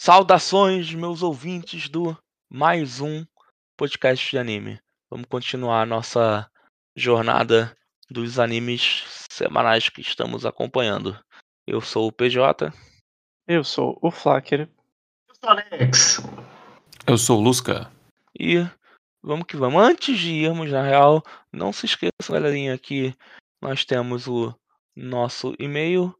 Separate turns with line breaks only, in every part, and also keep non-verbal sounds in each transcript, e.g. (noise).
Saudações, meus ouvintes do mais um podcast de anime. Vamos continuar a nossa jornada dos animes semanais que estamos acompanhando. Eu sou o PJ.
Eu sou o Flacker.
Eu sou o Alex.
Eu sou o Lusca.
E vamos que vamos. Antes de irmos, na real, não se esqueçam, galerinha, que nós temos o nosso e-mail,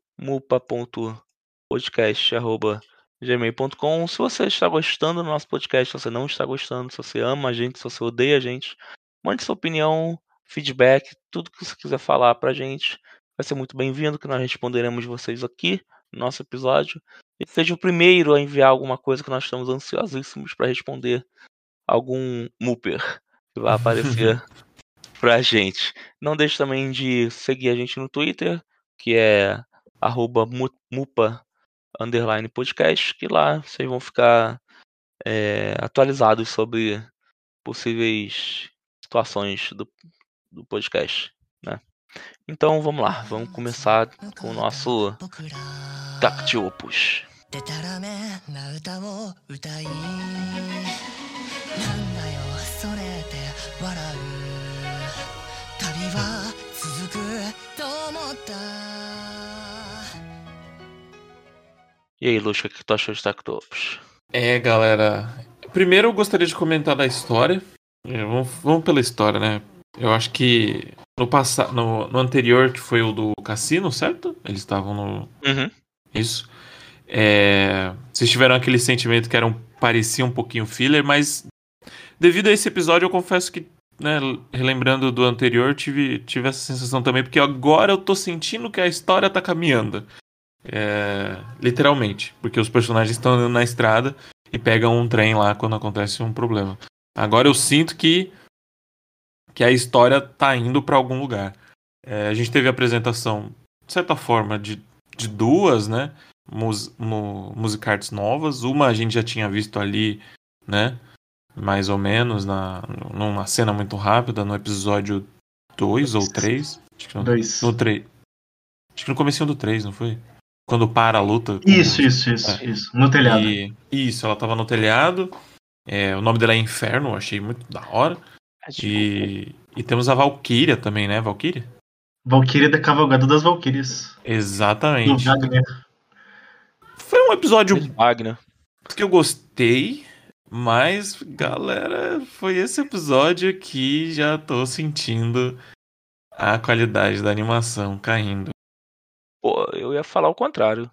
mupa.podcast.gmail.com. Se você está gostando do nosso podcast, se você não está gostando, se você ama a gente, se você odeia a gente, mande sua opinião, feedback, tudo que você quiser falar pra gente. Vai ser muito bem-vindo, que nós responderemos vocês aqui no nosso episódio. E seja o primeiro a enviar alguma coisa que nós estamos ansiosíssimos para responder algum Mooper que vai aparecer (laughs) pra gente. Não deixe também de seguir a gente no Twitter, que é arroba mupa underline podcast, que lá vocês vão ficar é, atualizados sobre possíveis situações do, do podcast, né? Então vamos lá, vamos começar com o nosso Tacti Opus. E aí, Lusca, o que tu achou de Tacti Opus?
É, galera. Primeiro eu gostaria de comentar da história. É, vamos, vamos pela história, né? Eu acho que no passado, no, no anterior, que foi o do cassino, certo? Eles estavam no.
Uhum.
Isso. É, vocês tiveram aquele sentimento que era um, parecia um pouquinho filler, mas devido a esse episódio, eu confesso que, né, relembrando do anterior, tive, tive essa sensação também, porque agora eu tô sentindo que a história tá caminhando. É, literalmente, porque os personagens estão andando na estrada e pegam um trem lá quando acontece um problema. Agora eu sinto que, que a história tá indo para algum lugar. É, a gente teve a apresentação, de certa forma, de, de duas, né? mus, mu, musicards novas. Uma a gente já tinha visto ali, né? Mais ou menos, na, numa cena muito rápida, no episódio 2 ou 3. Acho que no,
Dois.
no 3. Acho que no comecinho do 3, não foi? Quando para a luta. com-
Isso, isso, isso,
É.
isso. No telhado.
E, isso, ela tava no telhado. É, o nome dela é Inferno, eu achei muito da hora. E, e temos a Valkyria também, né? Valkyria?
Valkyria da Cavalgada das Valkyrias. Do
Exatamente.
Wagner.
Foi um episódio
Wagner.
que eu gostei, mas, galera, foi esse episódio que já tô sentindo a qualidade da animação caindo.
Pô, eu ia falar o contrário.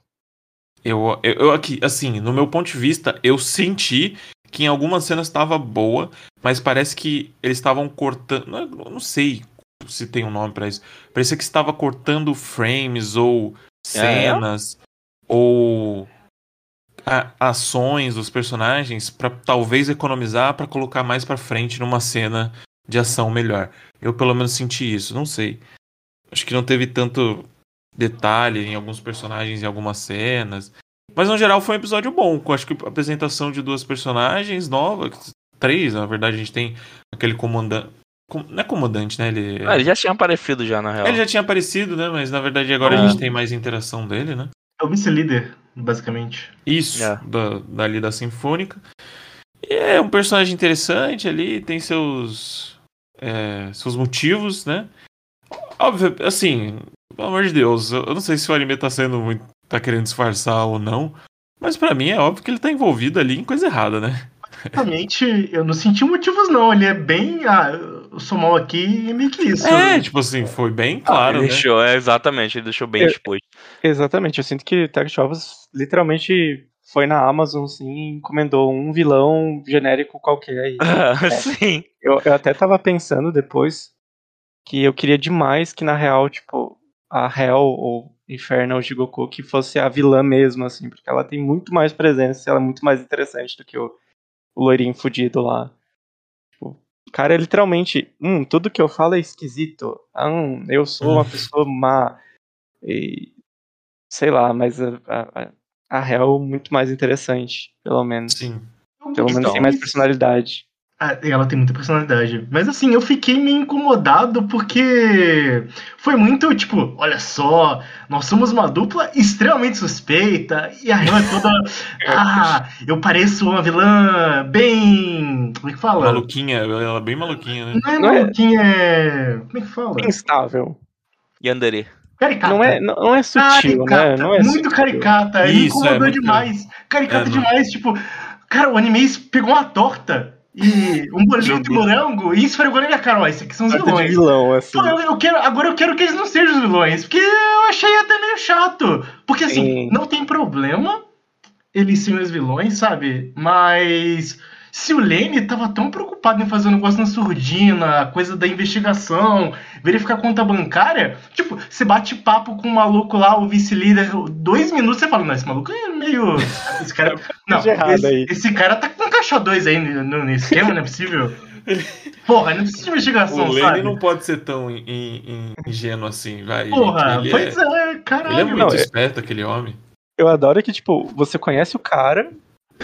Eu, eu, eu aqui, assim, no meu ponto de vista, eu senti que em algumas cenas estava boa, mas parece que eles estavam cortando. Não, eu não sei se tem um nome pra isso. Parecia que estava cortando frames ou cenas ou a- ações dos personagens pra talvez economizar pra colocar mais pra frente numa cena de ação melhor. Eu pelo menos senti isso, não sei. Acho que não teve tanto detalhe em alguns personagens em algumas cenas. Mas no geral foi um episódio bom. com Acho que a apresentação de duas personagens novas. Três, na verdade, a gente tem aquele comandante. Não é comandante, né? Ele,
Ah, ele já tinha aparecido já, na real.
ele já tinha aparecido, né? Mas na verdade agora
É.
a gente tem mais interação dele, né?
É o vice-líder, basicamente.
Isso,
É.
da, dali da Sinfônica. E é um personagem interessante ali, tem seus. é, seus motivos, né? Óbvio, assim, pelo amor de Deus, eu não sei se o anime tá sendo muito. tá querendo disfarçar ou não. Mas pra mim é óbvio que ele tá envolvido ali em coisa errada, né?
Realmente, eu não senti motivos, não. Ele é bem. Ah, eu sou mal aqui e meio que isso.
É, tipo assim, foi bem claro,
ele
né?
deixou, é, exatamente, ele deixou bem
Eu-
exposto.
Exatamente, eu sinto que Tech Ovos literalmente foi na Amazon, assim, e encomendou um vilão genérico qualquer aí. (laughs)
Sim.
Eu, eu até tava pensando depois que eu queria demais que, na real, tipo, a Hell ou Infernal Jigoku que fosse a vilã mesmo, assim, porque ela tem muito mais presença, ela é muito mais interessante do que o, o loirinho fudido lá. Tipo, o cara é literalmente, hum, tudo que eu falo é esquisito. Ah, hum, eu sou uma (laughs) pessoa má. E, sei lá, mas a, a, a Hell muito mais interessante, pelo menos.
Sim.
Pelo menos
Então.
tem mais personalidade.
Ah, Ela tem muita personalidade. Mas assim, eu fiquei meio incomodado porque foi muito tipo, olha só, nós somos uma dupla extremamente suspeita e a Hel é toda. (laughs) ah, eu pareço uma vilã bem. Como é que fala?
Maluquinha, ela é bem maluquinha, né?
Não é
Não é-
maluquinha, é. Como é que fala?
Instável.
Yandere.
Caricata.
Não é, não, é sutil,
Caricata,
né? Não é
muito
sutil.
caricata.
Isso, é
incomodou
muito-
demais. Caricata
É,
demais, tipo. Cara, o anime pegou uma torta e um bolinho de morango e esfregou na minha cara. Ó, esses aqui são os vilões.
vilão, assim.
Pô, eu, eu quero, agora eu quero que eles não sejam os vilões, porque eu achei até meio chato. Porque assim,
Sim.
não tem problema eles serem os vilões, sabe? Mas se o Lane tava tão preocupado em fazer um negócio na surdina, coisa da investigação, verificar a conta bancária, tipo, você bate papo com o maluco lá, o vice-líder, dois minutos, você fala, não, esse maluco é meio. Esse cara. (laughs) Não,
de errado
esse, esse cara tá com caixa 2 aí no, no esquema, não é possível? (laughs) Porra, não precisa de investigação,
O Lenny
sabe?
não pode ser tão in- in- ingênuo assim, vai.
Porra.
Ele
pois
é,
é, caralho.
ele é muito
Não, é-
esperto, aquele homem.
Eu adoro que, tipo, você conhece o cara,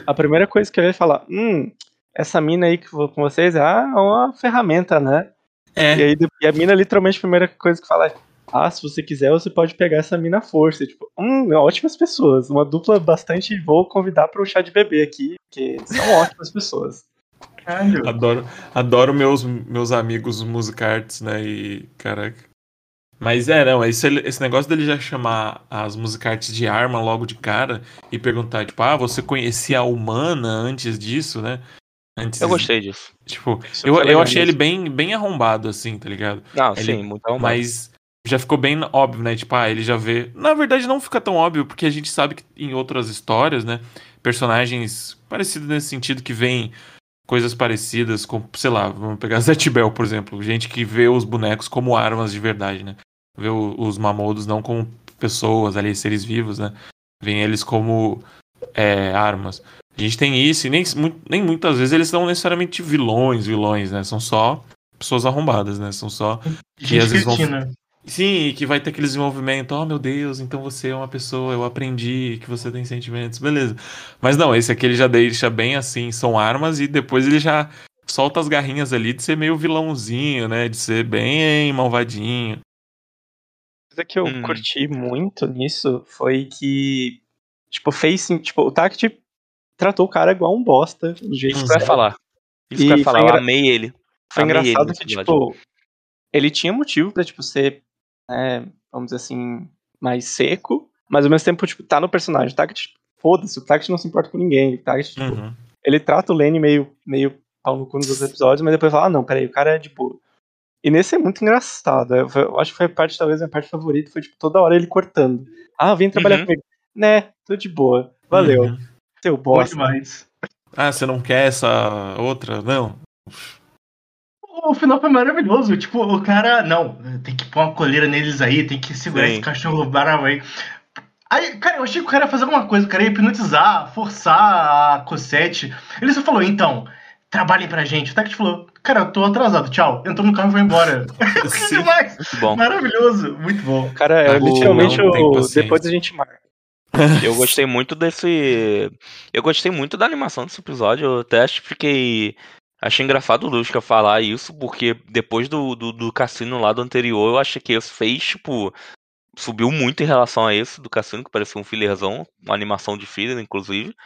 a primeira coisa que ele vai falar, hum, essa mina aí que vou com vocês é ah, é uma ferramenta, né?
É.
E aí e a mina, literalmente, a primeira coisa que fala é, ah, se você quiser, você pode pegar essa mina à força. E, tipo, hum, ótimas pessoas. Uma dupla bastante. Vou convidar para o chá de bebê aqui, porque são (laughs) ótimas pessoas.
Caralho.
Adoro, adoro meus, meus amigos musicarts, né? E, caraca. Mas é, não, esse, esse negócio dele já chamar as musicarts de arma logo de cara e perguntar, tipo, ah, você conhecia a humana antes disso, né? Antes,
Eu gostei disso.
Tipo,
Isso
eu, eu achei ele bem, bem arrombado, assim, tá ligado?
Não,
Ele-
sim, muito arrumado.
Mas já ficou bem óbvio, né? Tipo, ah, ele já vê. Na verdade, não fica tão óbvio, porque a gente sabe que em outras histórias, né? Personagens parecidos nesse sentido que veem coisas parecidas com, sei lá, vamos pegar Zet Bell, por exemplo. Gente que vê os bonecos como armas de verdade, né? Vê os mamodos não como pessoas ali, seres vivos, né? Vêem eles como é, armas. A gente tem isso, e nem, nem muitas vezes eles são necessariamente vilões, vilões, né? São só pessoas arrombadas, né? São só
Gente
às vezes vão-. Sim, e que vai ter aquele desenvolvimento, oh meu Deus, então você é uma pessoa, eu aprendi que você tem sentimentos, beleza. Mas não, esse aqui ele já deixa bem assim, são armas, e depois ele já solta as garrinhas ali de ser meio vilãozinho, né? De ser bem malvadinho.
Coisa que eu
Hum.
curti muito nisso foi que, tipo, fez sim, tipo, o Tact tratou o cara igual um bosta, do jeito
Isso
que era.
falar. Isso
E
que eu ia falar,
foi
eu
engra-
amei ele.
Foi
Amei ele
engraçado
nesse
que, tipo, ele tinha motivo pra, tipo, ser, né, vamos dizer assim, mais seco, mas ao mesmo tempo, tipo, tá no personagem. O Tact, foda-se, o Tact não se importa com ninguém. O Tact, tipo,
Uhum.
ele trata o Lenny meio, meio pau no cu nos outros episódios, mas depois fala, ah, não, peraí, o cara é de boa. E nesse é muito engraçado. Eu, eu acho que foi a parte, talvez, a minha parte favorita, foi, tipo, toda hora ele cortando. Ah, vem trabalhar
Uhum.
comigo. Né, tô de boa. Valeu,
Uhum.
seu
Bom
bosta.
demais.
Ah, você não quer essa outra? Não.
O final foi maravilhoso. Tipo, o cara. Não, tem que pôr uma coleira neles aí, tem que segurar
Sim.
esse cachorro bravo aí. Aí, cara, eu achei que o cara ia fazer alguma coisa, o cara ia hipnotizar, forçar a Cosette. Ele só falou, então, trabalhem pra gente. O Tact falou, cara, eu tô atrasado, tchau. Entrou no carro e foi embora. (laughs) (laughs) Eu
Sim.
demais.
Muito bom.
Maravilhoso, muito bom.
Cara é
Ah,
literalmente o. Depois a gente marca. (laughs)
Eu gostei muito desse. Eu gostei muito da animação desse episódio. Eu até acho que fiquei. Achei engraçado o Lusca falar isso, porque depois do, do, do cassino lá do anterior, eu achei que esse fez, tipo. Subiu muito em relação a esse do cassino, que parecia um fillerzão, uma animação de filler, inclusive. tá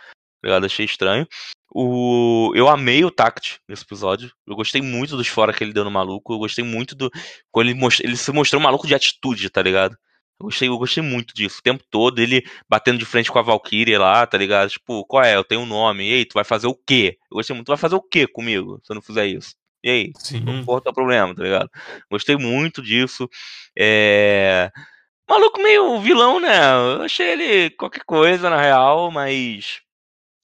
ligado? Achei estranho. O... Eu amei o Tact nesse episódio. Eu gostei muito dos fora que ele deu no maluco. Eu gostei muito do. Quando ele, most... ele se mostrou um maluco de atitude, tá ligado? Eu gostei, eu gostei muito disso. O tempo todo, ele batendo de frente com a Valkyrie lá, tá ligado? Tipo, qual é? Eu tenho um nome. E aí, tu vai fazer o quê? Eu gostei muito. Tu vai fazer o quê comigo se eu não fizer isso? E aí?
Sim.
Qual é o problema, tá ligado? Gostei muito disso. É. Maluco meio vilão, né? Eu achei ele qualquer coisa, na real, mas.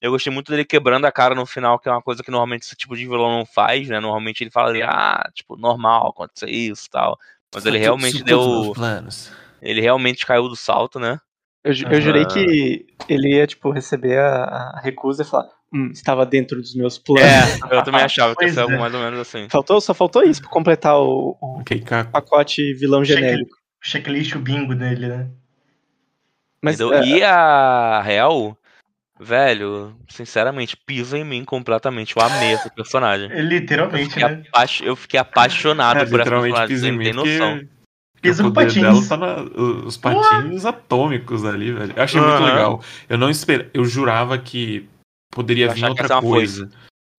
Eu gostei muito dele quebrando a cara no final, que é uma coisa que normalmente esse tipo de vilão não faz, né? Normalmente ele fala ali, ah, tipo, normal acontecer isso e tal. Mas ele realmente deu.
Planos.
Ele realmente caiu do salto, né?
Eu, eu jurei
Ah.
que ele ia, tipo, receber a, a recusa e falar, hum, estava dentro dos meus planos.
É, eu também achava que ia (laughs) ser algo
é.
mais ou menos assim.
Faltou, só faltou isso pra completar o, o
Ok, Caco.
pacote vilão genérico.
Checklist o bingo dele, né?
Mas
Entendeu?
é,
E a Real, Velho, sinceramente, pisa em mim completamente. Eu amei esse personagem. Eu
Literalmente,
fiquei,
né?
apa- eu fiquei apaixonado
É,
por essa
literalmente
personagem,
pisa em
não
mim,
tem noção.
Pisa
o
com
poder
patins.
dela tá na, os patinhos atômicos ali, velho. Eu achei muito
Aham.
legal. Eu não esperava, eu jurava que poderia
Eu
vir outra coisa.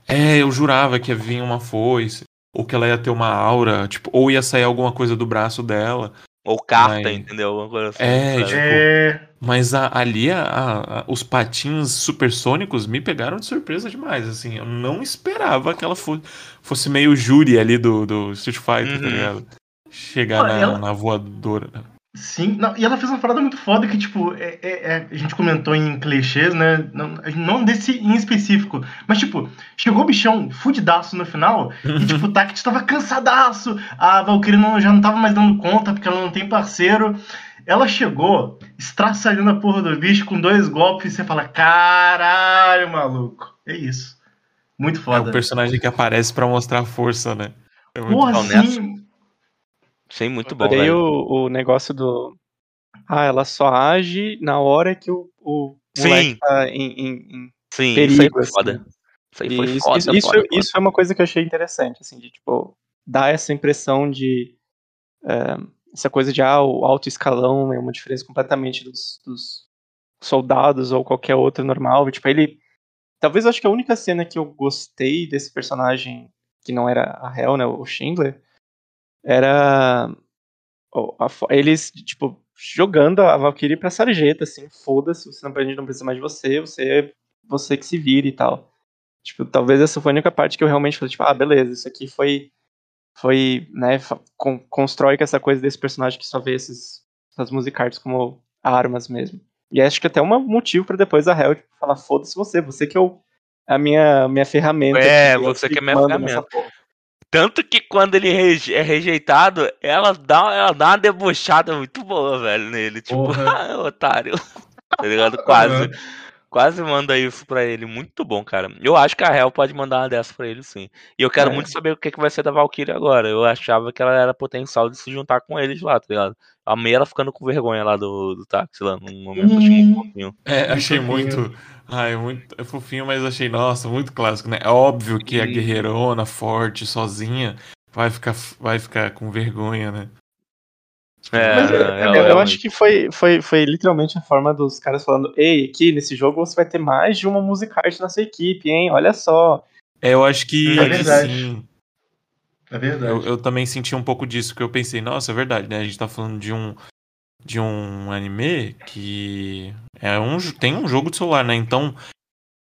É, eu jurava que ia vir uma foice, ou que ela ia ter uma aura, tipo, ou ia sair alguma coisa do braço dela.
Ou carta,
Mas-
entendeu? Alguma coisa assim,
É,
sabe?
tipo,
É.
Mas a- ali a- a- os patins supersônicos me pegaram de surpresa demais, assim. Eu não esperava que ela fosse, fosse meio júri ali do, do Street Fighter, tá
Uhum.
ligado? Chegar na,
ela-
na voadora.
Sim, não, e ela fez uma parada muito foda que, tipo, é, é- é- a gente comentou em clichês, né? Não, não desse em específico, mas, tipo, chegou o bichão fudidaço no final (laughs) e, tipo, o Tact tava cansadaço, a Valkyrie não, já não tava mais dando conta porque ela não tem parceiro. Ela chegou, estraçalhando a porra do bicho com dois golpes e você fala: caralho, maluco. É isso. Muito
É
foda.
um personagem que aparece pra mostrar força, né? É muito
Porra, sim.
Sim, muito bom, velho.
o, o negócio do. Ah, ela só age na hora que o, o
Sim.
tá em, em- em
Sim,
perigo.
isso aí foi
assim.
foda. Isso aí foi
isso,
foda,
isso, isso,
foda,
foi- isso foi uma coisa que eu achei interessante, assim, de tipo, dar essa impressão de. é, essa coisa de ah, o alto escalão é uma diferença completamente dos, dos soldados ou qualquer outro normal. Tipo, ele. Talvez eu acho que a única cena que eu gostei desse personagem, que não era a Hel, né, o Schindler, era. o- a eles, tipo, jogando a Valkyrie pra sarjeta, assim, foda-se, você não, a gente não precisa mais de você, você é você que se vira e tal. Tipo, talvez essa foi a única parte que eu realmente falei, tipo, ah, beleza, isso aqui foi, foi, né, con- constrói com essa coisa desse personagem que só vê esses, essas musicards como armas mesmo. E acho que até um motivo pra depois a Hel, tipo, falar, foda-se você, você que é o, a minha, minha ferramenta.
É,
eu
você que é minha ferramenta.
Porra."
Tanto que quando ele reje- é rejeitado, ela dá, ela dá uma debochada muito boa, velho, nele. Tipo, (laughs) ah, otário. (laughs) Tá ligado? Quase. Quase manda isso pra ele. Muito bom, cara. Eu acho que a Hel pode mandar uma dessa pra ele, sim. E eu quero
É.
muito saber o que, que vai ser da Valkyrie agora. Eu achava que ela era potencial de se juntar com eles lá, tá ligado? A Amei ela ficando com vergonha lá do, do táxi lá, num momento achei muito fofinho.
É, achei muito. Ai, muito é fofinho, mas achei, nossa, muito clássico, né? É óbvio que a guerreirona, forte, sozinha, vai ficar, vai ficar com vergonha, né?
É,
Mas,
é,
Eu,
ela
eu
realmente-
acho que foi, foi, foi literalmente a forma dos caras falando: Ei, aqui nesse jogo você vai ter mais de uma musicarte na sua equipe, hein? Olha só.
É, eu acho que
É verdade.
sim.
É verdade.
Eu, eu também senti um pouco disso, que eu pensei, nossa, é verdade, né? A gente tá falando de um de um anime que é um tem um jogo de celular, né? Então,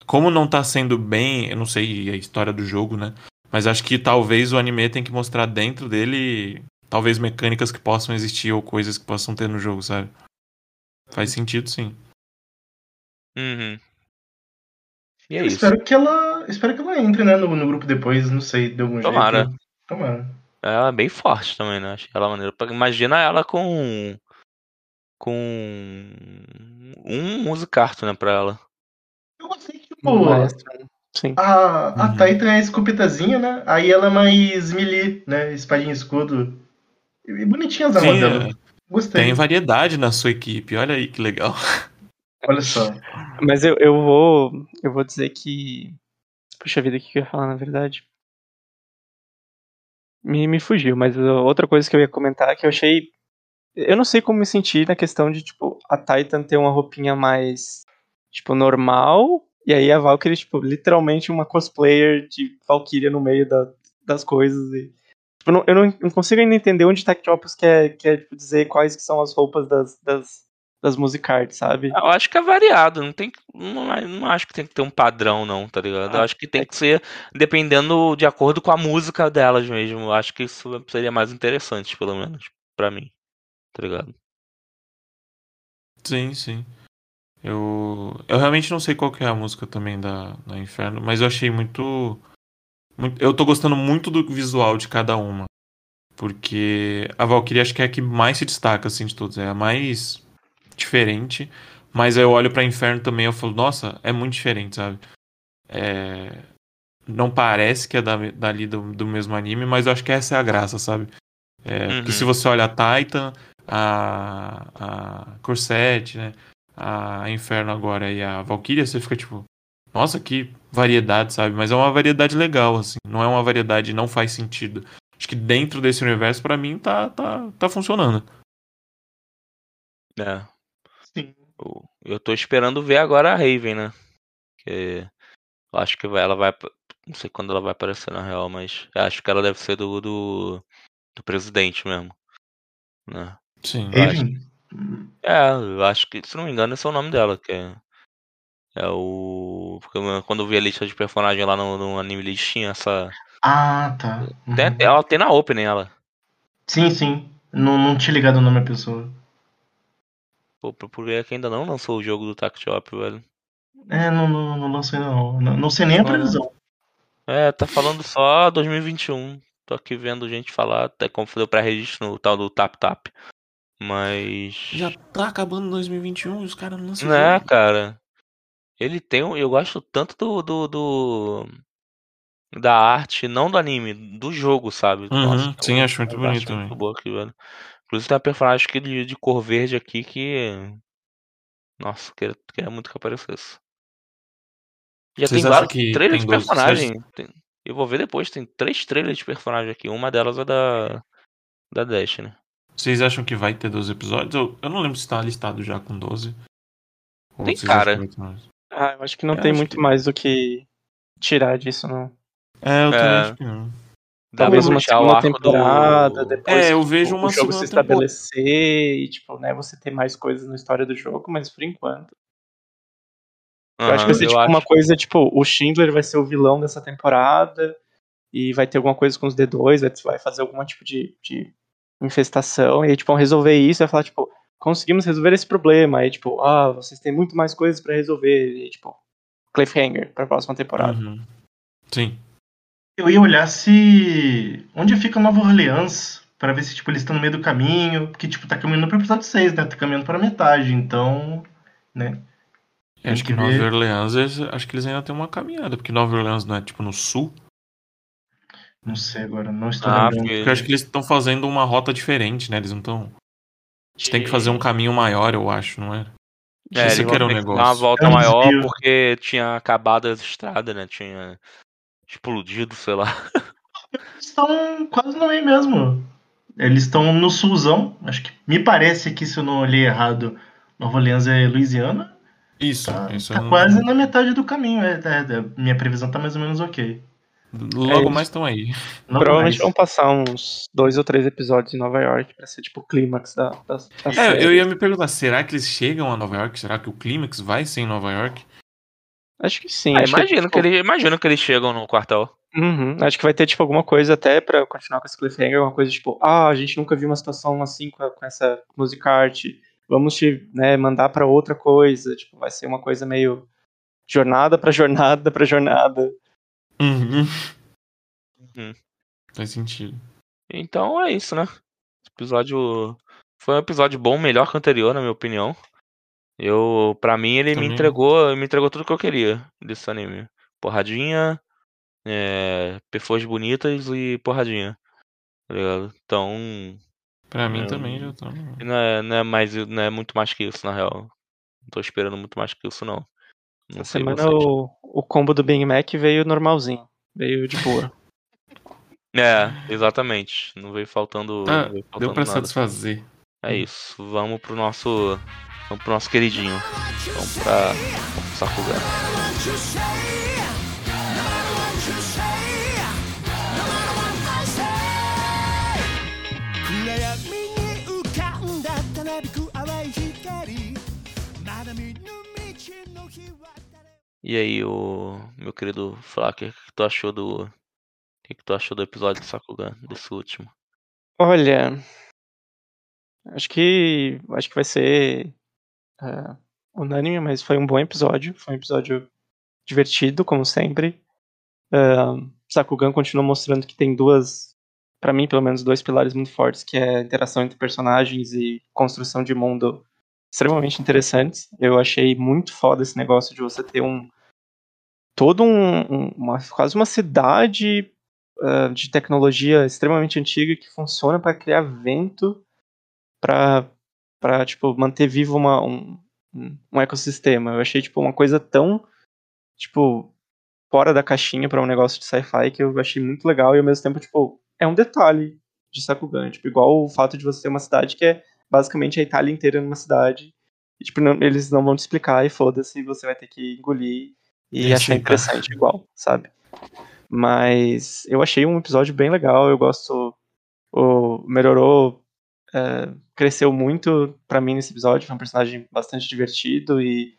como não tá sendo bem, eu não sei a história do jogo, né? Mas acho que talvez o anime tem que mostrar dentro dele talvez mecânicas que possam existir ou coisas que possam ter no jogo, sabe? Faz sentido, sim.
Uhum. E é
Eu
isso.
espero que ela. Espero que ela entre, né, no, no grupo depois, não sei, de algum
Tomara.
jeito. Tomara.
Ela é bem forte também, né? Achei ela maneira. Imagina ela com. Com. Um musicarto, né, pra ela.
Eu gostei que, tipo.
Sim.
a, a
Uhum.
Titan é escopetazinha, né? Aí ela é mais melee, né? Espadinha e escudo. E bonitinha as armas
Sim,
dela.
é,
Gostei.
tem variedade na sua equipe, olha aí que legal.
Olha só.
Mas eu, eu vou. Eu vou dizer que. Puxa vida, o que eu ia falar na verdade? Me, me fugiu, mas outra coisa que eu ia comentar é que eu achei. Eu não sei como me sentir na questão de, tipo, a Titan ter uma roupinha mais, tipo, normal. E aí a Valkyrie, tipo, literalmente uma cosplayer de Valkyria no meio da- das coisas. E, tipo, não- eu não, não consigo ainda entender onde Tactopus quer, quer tipo, dizer quais que são as roupas das, das, das musicards, sabe?
Eu acho que é variado, não tem. Não, não acho que tem que ter um padrão, não, tá ligado? Eu
Ah,
acho que tem que ser dependendo de acordo com a música delas mesmo. Eu acho que isso seria mais interessante, pelo menos, pra mim. Tá ligado?
Sim, sim. Eu, eu realmente não sei qual que é a música também da, da Inferno, mas eu achei muito. Eu tô gostando muito do visual de cada uma. Porque a Valkyrie acho que é a que mais se destaca, assim, de todos. É a mais diferente. Mas aí eu olho pra Inferno também e eu falo, nossa, é muito diferente, sabe? É, Não parece que é da, dali do, do mesmo anime, mas eu acho que essa é a graça, sabe? É, Porque
Uhum.
se você olha a Titan, a, a Corset, né? a Inferno agora e a Valkyria, você fica tipo, nossa, que variedade, sabe? Mas é uma variedade legal, assim. Não é uma variedade não faz sentido. Acho que dentro desse universo, pra mim, tá, tá, tá funcionando.
É.
Sim.
Eu, eu tô esperando ver agora a Raven, né? Que eu acho que vai- ela vai. Não sei quando ela vai aparecer na real, mas eu acho que ela deve ser do, do, do presidente mesmo. Né?
Sim.
Eu acho-
Raven.
É, eu acho que, se não me engano, esse é o nome dela, que é. É o. Porque quando eu vi a lista de personagem lá no, no anime list tinha essa.
Ah, tá. Uhum.
Tem, ela tem na Opening ela.
Sim, sim. Não, não tinha ligado o nome da pessoa.
Pô, ver que ainda não lançou o jogo do Tact Shop, velho.
É, não, não, não lançou ainda não. não. Não sei nem a previsão.
É, tá falando só 2021. Tô aqui vendo gente falar, até como foi o pré-registro no tal do Tap Tap. Mas.
Já tá acabando 2021 e os caras não lançam
Né,
jogo.
cara? Ele tem. um- Eu gosto tanto do, do, do- Da arte, não do anime, do jogo, sabe?
Uhum,
tem
sim, acho muito bonito
arte muito
também.
boa aqui, velho. Inclusive tem uma personagem aqui de, de cor verde aqui que. Nossa, queria, queria muito que aparecesse. Já
Vocês
tem
acham
vários
que
trailers
tem
de personagem. Tem- Eu vou ver depois, tem três trailers de personagem aqui. Uma delas é da. Da Destiny.
Vocês acham que vai ter 12 episódios? Eu, eu não lembro se tá listado já com 12. Ou
Tem
vocês acham
cara.
que vai ter mais?
Ah, eu acho que não
Eu
tem muito
que-
mais do que tirar disso, não.
É, eu
É.
também acho que não.
Talvez uma segunda temporada,
do.
depois
É, eu
tipo,
vejo uma
o jogo se
segunda temporada.
estabelecer e, tipo, né, você ter mais coisas na história do jogo, mas por enquanto. Eu acho que vai ser tipo
acho.
uma coisa, tipo, o Schindler vai ser o vilão dessa temporada e vai ter alguma coisa com os D2, vai- vai fazer algum tipo de, de infestação, e aí, tipo, vão resolver isso, vai falar, tipo, conseguimos resolver esse problema, aí, tipo, ah, vocês têm muito mais coisas pra resolver, e tipo, cliffhanger pra próxima temporada.
Uhum. Sim.
Eu ia olhar se. Onde fica Nova Orleans? Pra ver se tipo, eles estão no meio do caminho. Porque, tipo, tá caminhando pro episódio 6, né? Tá caminhando pra metade. Então. Né? Tem
acho que,
que
Nova
ver.
Orleans, eles- acho que eles ainda têm uma caminhada, porque Nova Orleans não é tipo no sul.
Não sei agora. Não estou
Ah,
lembrando.
Porque eu acho que eles estão fazendo uma rota diferente, né? Eles não estão. Eles têm que fazer um caminho maior, eu acho, não é?
É,
Esse que era
vão
o
ter que dar uma
negócio.
volta
É um
maior
desvio.
porque tinha acabado as estradas, né? Tinha explodido, sei lá.
Eles estão quase no meio mesmo. Eles estão no sulzão. Acho que. Me parece que, se eu não olhei errado, Nova Orleans é Louisiana.
Isso,
Tá,
isso
tá
não-
quase na metade do caminho. É, é, é, minha previsão tá mais ou menos ok.
Logo
É,
mais estão aí.
Não
Provavelmente
mais.
vão passar uns dois ou três episódios em Nova York pra ser, tipo, o clímax da, da, da série.
É, eu ia me perguntar, será que eles chegam a Nova York? Será que o clímax vai ser em Nova York?
Acho que sim.
Ah,
acho
imagino,
tipo,
que eles, imagino que eles chegam no quartel.
Uhum, acho que vai ter, tipo, alguma coisa até pra continuar com esse cliffhanger, alguma coisa tipo, ah, a gente nunca viu uma situação assim com, a- com essa music art, vamos te, né, mandar pra outra coisa, tipo, vai ser uma coisa meio jornada pra jornada pra jornada.
Uhum.
Uhum.
Faz sentido.
Então é isso, né? Esse episódio foi um episódio bom, melhor que o anterior, na minha opinião. Eu, para mim, ele
Também.
me entregou, me entregou tudo que eu queria desse anime. Porradinha, é, pessoas bonitas e porradinha. Tá ligado? Então,
Pra mim
É,
também já tá.
não é, não é mais, não é muito mais que isso, na real. Não tô esperando muito mais que isso, não. Não
Essa
sei
semana
vocês.
o, o combo do Big Mac veio normalzinho, veio de boa. (laughs)
É, exatamente. Não veio faltando,
Ah,
não veio
deu
faltando
pra
nada.
satisfazer.
É isso. Vamos pro nosso. Vamos pro nosso queridinho. Vamos pra. Vamos pro E aí, o meu querido Flacker, o que tu achou do. O que, tu achou do episódio do Sakugan, desse último?
Olha, acho que acho que vai ser é, unânime, mas foi um bom episódio. Foi um episódio divertido, como sempre. Uh, Sakugan continua mostrando que tem duas, pra mim pelo menos, dois pilares muito fortes, que é a interação entre personagens e construção de mundo extremamente interessantes. Eu achei muito foda esse negócio de você ter um todo um, um- uma quase uma cidade uh, de tecnologia extremamente antiga que funciona para criar vento para para tipo manter vivo uma, um, um, um ecossistema. Eu achei, tipo, uma coisa tão, tipo, fora da caixinha para um negócio de sci-fi que eu achei muito legal e ao mesmo tempo, tipo, é um detalhe de Sakugan. Tipo, igual o fato de você ter uma cidade que é basicamente a Itália inteira numa cidade. E, tipo, não- eles não vão te explicar e foda-se, você vai ter que engolir e
É,
achar
sim,
interessante igual, sabe? Mas eu achei um episódio bem legal, eu gosto. O Merorô é, cresceu muito pra mim nesse episódio, foi um personagem bastante divertido e,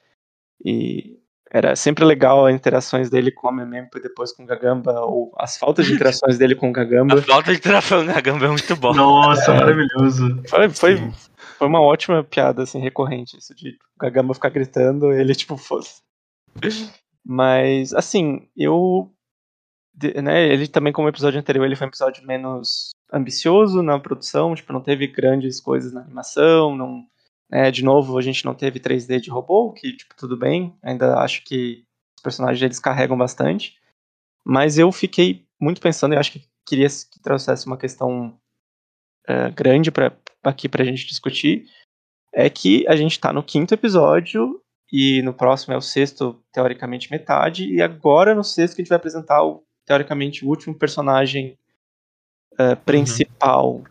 e era sempre legal as interações dele com a Memempo e depois com o Gagamba, ou as faltas de interações dele com o
A
Gagamba.
falta de trafão na gamba é muito bom.
Nossa, maravilhoso.
Foi, foi, foi uma ótima piada, assim, recorrente, isso de o Gagamba ficar gritando, ele, tipo, fosse. Mas, assim, eu. Né, ele também, como o episódio anterior, ele foi um episódio menos ambicioso na produção, tipo, não teve grandes coisas na animação, não. né, de novo, a gente não teve 3D de robô, que, tipo, tudo bem, ainda acho que os personagens eles carregam bastante. Mas eu fiquei muito pensando, e acho que queria que trouxesse uma questão eh, grande para aqui pra gente discutir, é que a gente tá no quinto episódio e no próximo é o sexto, teoricamente metade, e agora no sexto que a gente vai apresentar o, teoricamente o último personagem eh, principal.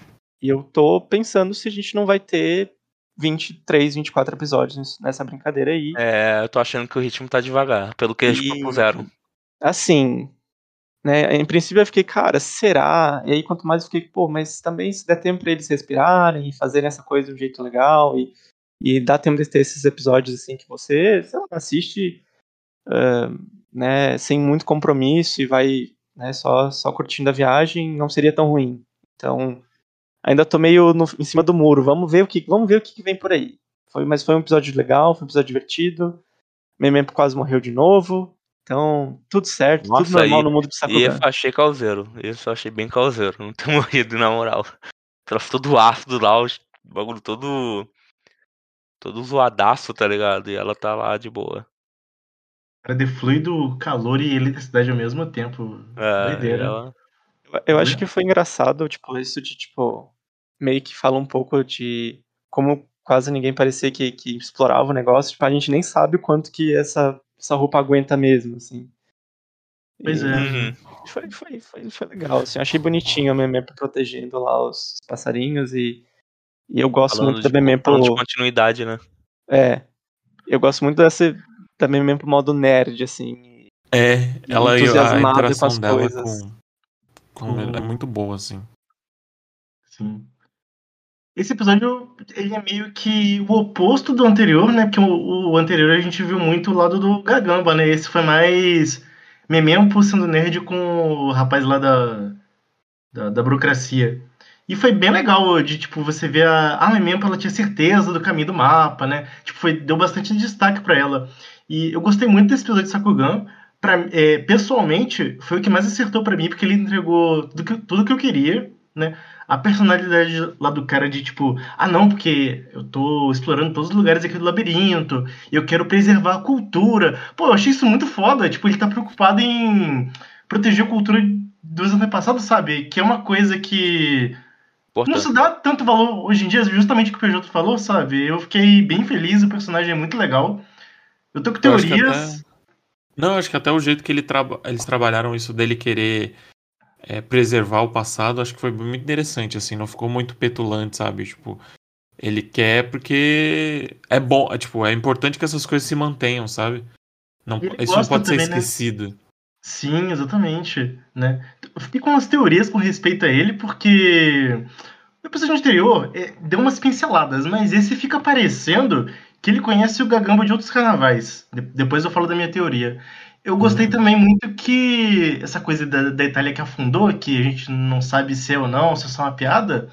E eu tô pensando se a gente não vai ter 23, 24 episódios nessa brincadeira aí.
É, eu tô achando que o ritmo tá devagar, pelo que eles
E-
propuseram.
assim, né, em princípio eu fiquei, cara, será? E aí quanto mais eu fiquei, pô, mas também se der tempo pra eles respirarem e fazerem essa coisa de um jeito legal e, e dá tempo de ter esses episódios assim que você, sei lá, assiste ah, né, sem muito compromisso e vai né, só, só curtindo a viagem, não seria tão ruim. Então, ainda tô meio no- em cima do muro, vamos ver o que, vamos ver o que, vem por aí. Foi, mas foi um episódio legal, foi um episódio divertido. Memempo quase morreu de novo. Então, tudo certo,
Nossa,
tudo normal
e-
no mundo
E
Sakugan.
eu achei causeiro. Isso eu achei bem causeiro. (laughs) Não ter morrido, na moral. Troço todo ácido lá, o bagulho todo. Todo zoadaço, tá ligado? E ela tá lá de boa.
Era de fluido, calor e eletricidade ao mesmo tempo.
É,
Doideira.
ela-
Eu- Eu acho que foi engraçado, tipo, isso de, tipo, meio que fala um pouco de como quase ninguém parecia que, que explorava o negócio. Tipo, a gente nem sabe o quanto que essa, essa roupa aguenta mesmo, assim.
Pois
E
é.
Uhum.
Foi, foi, foi, foi legal, assim. Eu achei bonitinho a Memempo protegendo lá os passarinhos e, e eu gosto
Falando
muito da
de,
Memempo...
falando de continuidade, né?
É, eu gosto muito dessa, da Memempo modo nerd, assim.
É, ela e a
entusiasmada com
interação
as
dela
coisas.
com, com ele é muito boa, assim.
Sim. Esse episódio, ele é meio que o oposto do anterior, né? Porque o, o anterior a gente viu muito o lado do Gagamba, né? Esse foi mais Memempo sendo nerd com o rapaz lá da, da, da burocracia. E foi bem legal de, tipo, você ver a, a Memempo, ela tinha certeza do caminho do mapa, né? Tipo, foi, deu bastante destaque pra ela. E eu gostei muito desse episódio de Sakugan. Pra, é, pessoalmente, foi o que mais acertou pra mim, porque ele entregou tudo que, tudo que eu queria, né? a personalidade lá do cara de tipo, ah não, porque eu tô explorando todos os lugares aqui do labirinto, eu quero preservar a cultura. Pô, eu achei isso muito foda, tipo, ele tá preocupado em proteger a cultura dos antepassados, sabe? Que é uma coisa que não
Importante.
se dá tanto valor hoje em dia, justamente o que o PJ falou, sabe? Eu fiquei bem feliz, o personagem é muito legal. Eu tô com teorias.
até- Não, acho que até o jeito que ele traba- eles trabalharam isso dele querer é, preservar o passado, acho que foi muito interessante, assim, não ficou muito petulante, sabe? Tipo, ele quer porque é bom, é, tipo, é importante que essas coisas se mantenham, sabe? Não,
Ele
isso não pode ser
também, né?
esquecido.
Sim, exatamente, né? Eu fiquei com umas teorias com respeito a ele, porque o episódio anterior é, deu umas pinceladas, mas esse fica parecendo que ele conhece o Gagamba de outros carnavais. De- depois eu falo da minha teoria. Eu gostei
Uhum.
também muito que essa coisa da, da Itália que afundou, que a gente não sabe se é ou não, se é só uma piada,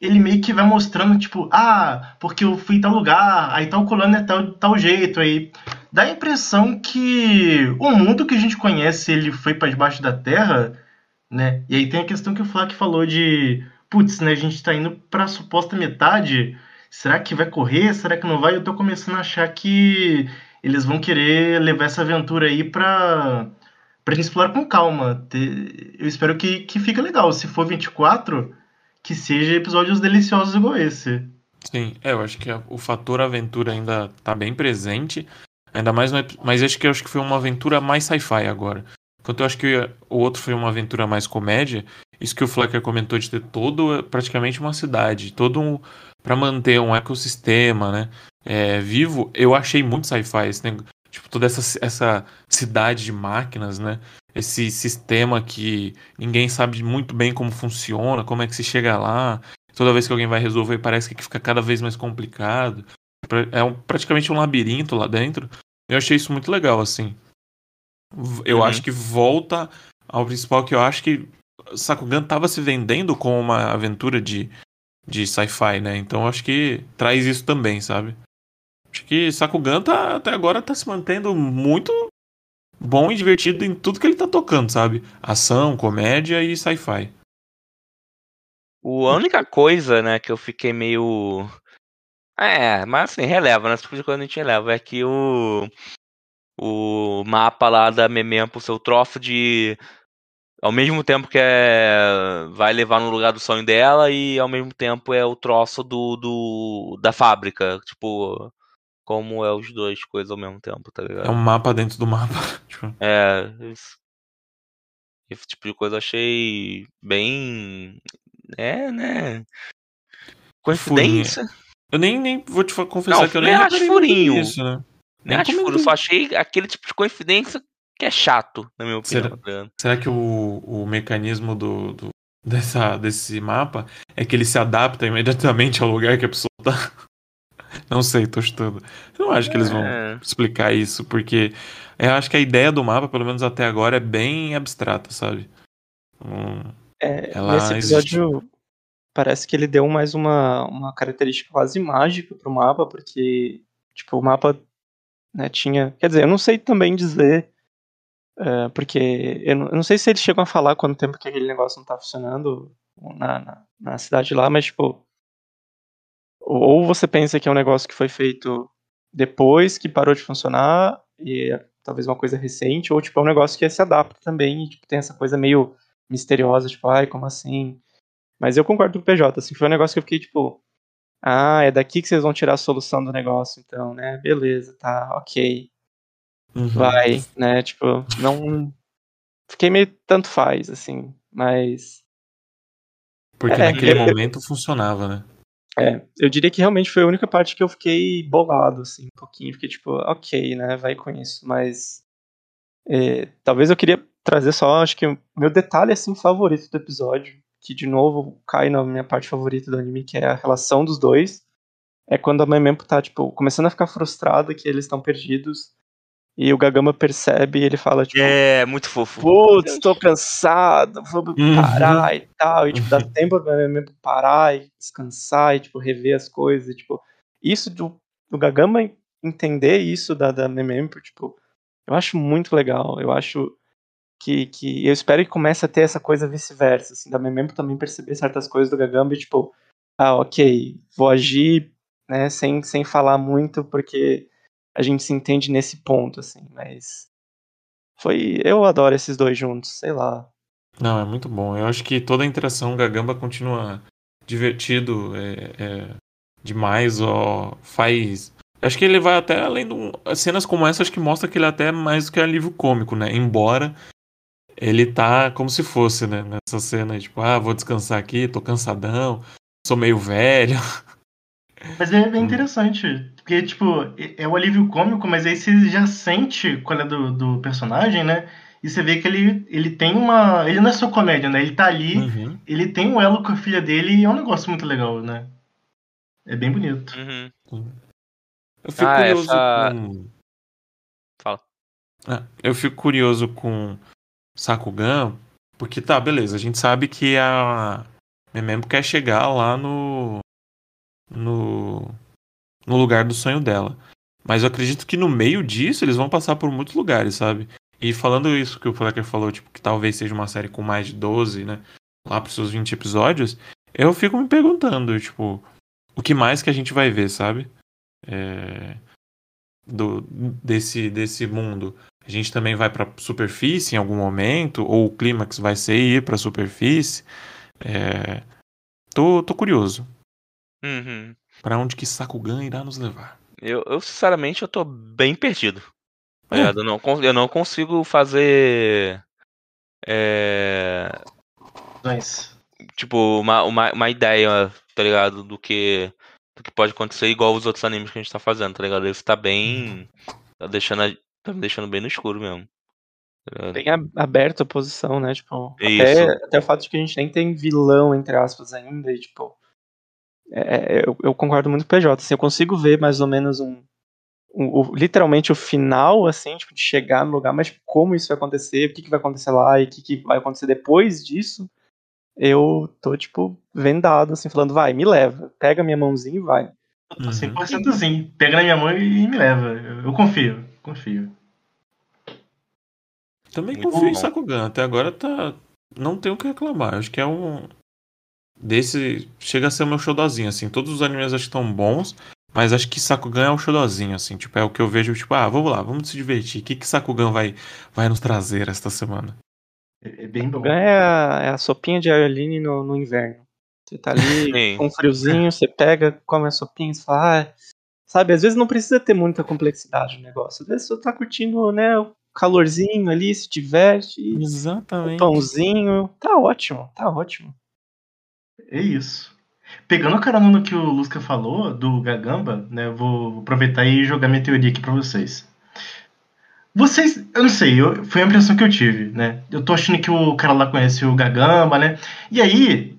ele meio que vai mostrando, tipo, ah, porque eu fui em tal lugar, aí tal colônia é tal, tal jeito, aí dá a impressão que o mundo que a gente conhece, ele foi para debaixo da terra, né? E aí tem a questão que o Flak falou de, putz, né, a gente tá indo pra suposta metade, será que vai correr, será que não vai? Eu tô começando a achar que eles vão querer levar essa aventura aí pra, pra gente explorar com calma. Eu espero que, que fique legal. Se for 24, que seja episódios deliciosos igual esse.
Sim, é, eu acho que a- o fator aventura ainda tá bem presente. Ainda mais no, mas acho que acho que foi uma aventura mais sci-fi agora. Enquanto eu acho que o outro foi uma aventura mais comédia, isso que o Flecker comentou de ter todo praticamente uma cidade, todo um para manter um ecossistema, né, é, vivo, eu achei muito sci-fi esse negócio, tipo toda essa essa cidade de máquinas, né? Esse sistema que ninguém sabe muito bem como funciona, como é que se chega lá. Toda vez que alguém vai resolver, parece que fica cada vez mais complicado. É um- praticamente um labirinto lá dentro. Eu achei isso muito legal, assim. Eu
Uhum.
acho que volta ao principal que eu acho que Sakugan tava se vendendo como uma aventura de, de sci-fi, né? Então eu acho que traz isso também, sabe? Acho que Sakugan tá, até agora tá se mantendo muito bom e divertido em tudo que ele tá tocando, sabe? Ação, comédia e sci-fi.
O, a única coisa, né, que eu fiquei meio. É, mas assim, releva, né? Esse tipo de coisa a gente releva. É que o. O mapa lá da Memempo, seu troço de. Ao mesmo tempo que é. Vai levar no lugar do sonho dela e ao mesmo tempo é o troço do. do da fábrica. Tipo. Como é os dois coisas ao mesmo tempo, tá ligado?
É um mapa dentro do mapa. (laughs) Tipo,
É, isso- esse tipo de coisa eu achei bem. É, né? Coincidência?
eu nem, nem vou te confessar
Não,
que eu
nem
nem
acho furinho.
nisso, né?
Nem acho furo,
comentei.
só achei aquele tipo de coincidência que é chato, na minha opinião.
Será-? Será que o, o mecanismo do, do- (laughs) dessa, desse mapa é que ele se adapta imediatamente ao lugar que a pessoa tá? (laughs) Não sei, tô chutando. Eu não acho que eles vão
É.
explicar isso, porque eu acho que a ideia do mapa, pelo menos até agora, é bem abstrata, sabe? Hum,
É,
Ela
nesse
existe.
episódio parece que ele deu mais uma, uma característica quase mágica pro mapa, porque tipo, o mapa né, tinha. Quer dizer, eu não sei também dizer. é, porque eu não, eu não sei se eles chegam a falar quanto tempo que aquele negócio não tá funcionando na, na, na cidade lá, mas tipo. Ou você pensa que é um negócio que foi feito depois que parou de funcionar, e é talvez uma coisa recente, ou tipo, é um negócio que se adapta também, e tipo, tem essa coisa meio misteriosa, tipo, ai, como assim? Mas eu concordo com o PJ, assim, foi um negócio que eu fiquei, tipo, ah, é daqui que vocês vão tirar a solução do negócio, então, né? Beleza, tá, ok.
uhum.
Vai, né? Tipo, não. Fiquei meio tanto faz, assim, mas.
Porque
É,
naquele
eu-
momento funcionava, né?
É, eu diria que realmente foi a única parte que eu fiquei bolado, assim, um pouquinho. Fiquei tipo, ok, né? Vai com isso, mas. é, talvez eu queria trazer só, acho que o meu detalhe, assim, favorito do episódio, que de novo cai na minha parte favorita do anime, que é a relação dos dois. É quando a Memempo tá, tipo, começando a ficar frustrada que eles estão perdidos. E o Gagama percebe e ele fala, tipo,
É, muito fofo.
putz, tô cansado, vou
Uhum.
parar e tal. E, tipo, dá tempo pra mesmo parar e descansar e, tipo, rever as coisas. E, tipo, isso do, do Gagama entender isso da, da Memempo, tipo, eu acho muito legal. Eu acho que, que eu espero que comece a ter essa coisa vice-versa, assim, da Memempo também perceber certas coisas do Gagama e, tipo, ah, ok, vou agir, né, sem, sem falar muito, porque a gente se entende nesse ponto, assim, mas foi. Eu adoro esses dois juntos, sei lá.
Não, é muito bom. Eu acho que toda a interação Gagamba continua divertido, é, é demais, ó, faz. Acho que ele vai até além do. Cenas como essa, acho que mostra que ele é até mais do que alívio cômico, né? Embora ele tá como se fosse, né? Nessa cena, tipo, ah, vou descansar aqui, tô cansadão, sou meio velho. (laughs)
Mas é bem interessante. Porque, tipo, é é o alívio cômico, mas aí você já sente qual é do, do personagem, né? E você vê que ele, ele tem uma. Ele não é só comédia, né? Ele tá ali,
Uhum.
ele tem um elo com a filha dele e é um negócio muito legal, né? É bem bonito.
Uhum.
Eu fico
Ah,
curioso
essa-
com.
Fala.
Ah, eu fico curioso com Sakugan, porque tá, beleza, a gente sabe que a Memempo quer chegar lá no. no. no lugar do sonho dela. Mas eu acredito que no meio disso eles vão passar por muitos lugares, sabe? E falando isso que o Flecker falou, tipo, que talvez seja uma série com mais de 12, né? Lá pros seus 20 episódios, eu fico me perguntando, tipo, o que mais que a gente vai ver, sabe? É, do, desse, desse mundo. A gente também vai pra superfície em algum momento, ou o clímax vai ser ir pra superfície. É, tô, tô curioso.
Uhum.
Pra onde que Sakugan irá nos levar?
Eu, eu, sinceramente, eu tô bem perdido. Tá
É.
Eu, não, eu não consigo fazer. É,
Mas,
tipo, uma, uma, uma ideia, tá ligado? Do que, do que pode acontecer, igual os outros animes que a gente tá fazendo, tá ligado? Esse tá bem. Tá deixando, a- tá me deixando bem no escuro mesmo. Tá?
Bem ab- aberto a posição, né? Tipo,
Isso.
até, até o fato de que a gente nem tem vilão, entre aspas, ainda, e tipo. é, eu, eu concordo muito com o PJ. Assim, eu consigo ver mais ou menos um. um- o- literalmente o final, assim, tipo, de chegar no lugar, mas como isso vai acontecer, o que, que vai acontecer lá e o que, que vai acontecer depois disso, eu tô, tipo, vendado, assim, falando, vai, me leva, pega minha mãozinha e vai.
Uhum.
100% sim. Pega na minha mão e me leva. Eu, eu confio, confio.
Também
Muito
confio em
bom.
Sakugan. Até agora tá. Não tenho o que reclamar. Acho que é um. Desse. Chega a ser o meu showdozinho, assim. Todos os animes acho que estão bons. Mas acho que Sakugan é o showdozinho, assim. Tipo, é o que eu vejo, tipo, ah, vamos lá, vamos se divertir. O que, que Sakugan vai, vai nos trazer esta semana?
É, é bem bom.
Sakugan é a, é a sopinha de Aeroline no, no inverno. Você tá ali (laughs)
Sim.
com um friozinho, você pega, come a sopinha, você fala, ah, sabe, às vezes não precisa ter muita complexidade no negócio. Às vezes você tá curtindo, né, o calorzinho ali, se diverte, um
Exatamente.
pãozinho, tá ótimo, tá ótimo.
É isso. Pegando a carona no que o Lusca falou, do Gagamba, né? eu Vou aproveitar e jogar minha teoria aqui pra vocês. Vocês, eu não sei, eu- foi a impressão que eu tive, né? Eu tô achando que o cara lá conhece o Gagamba, né? E aí,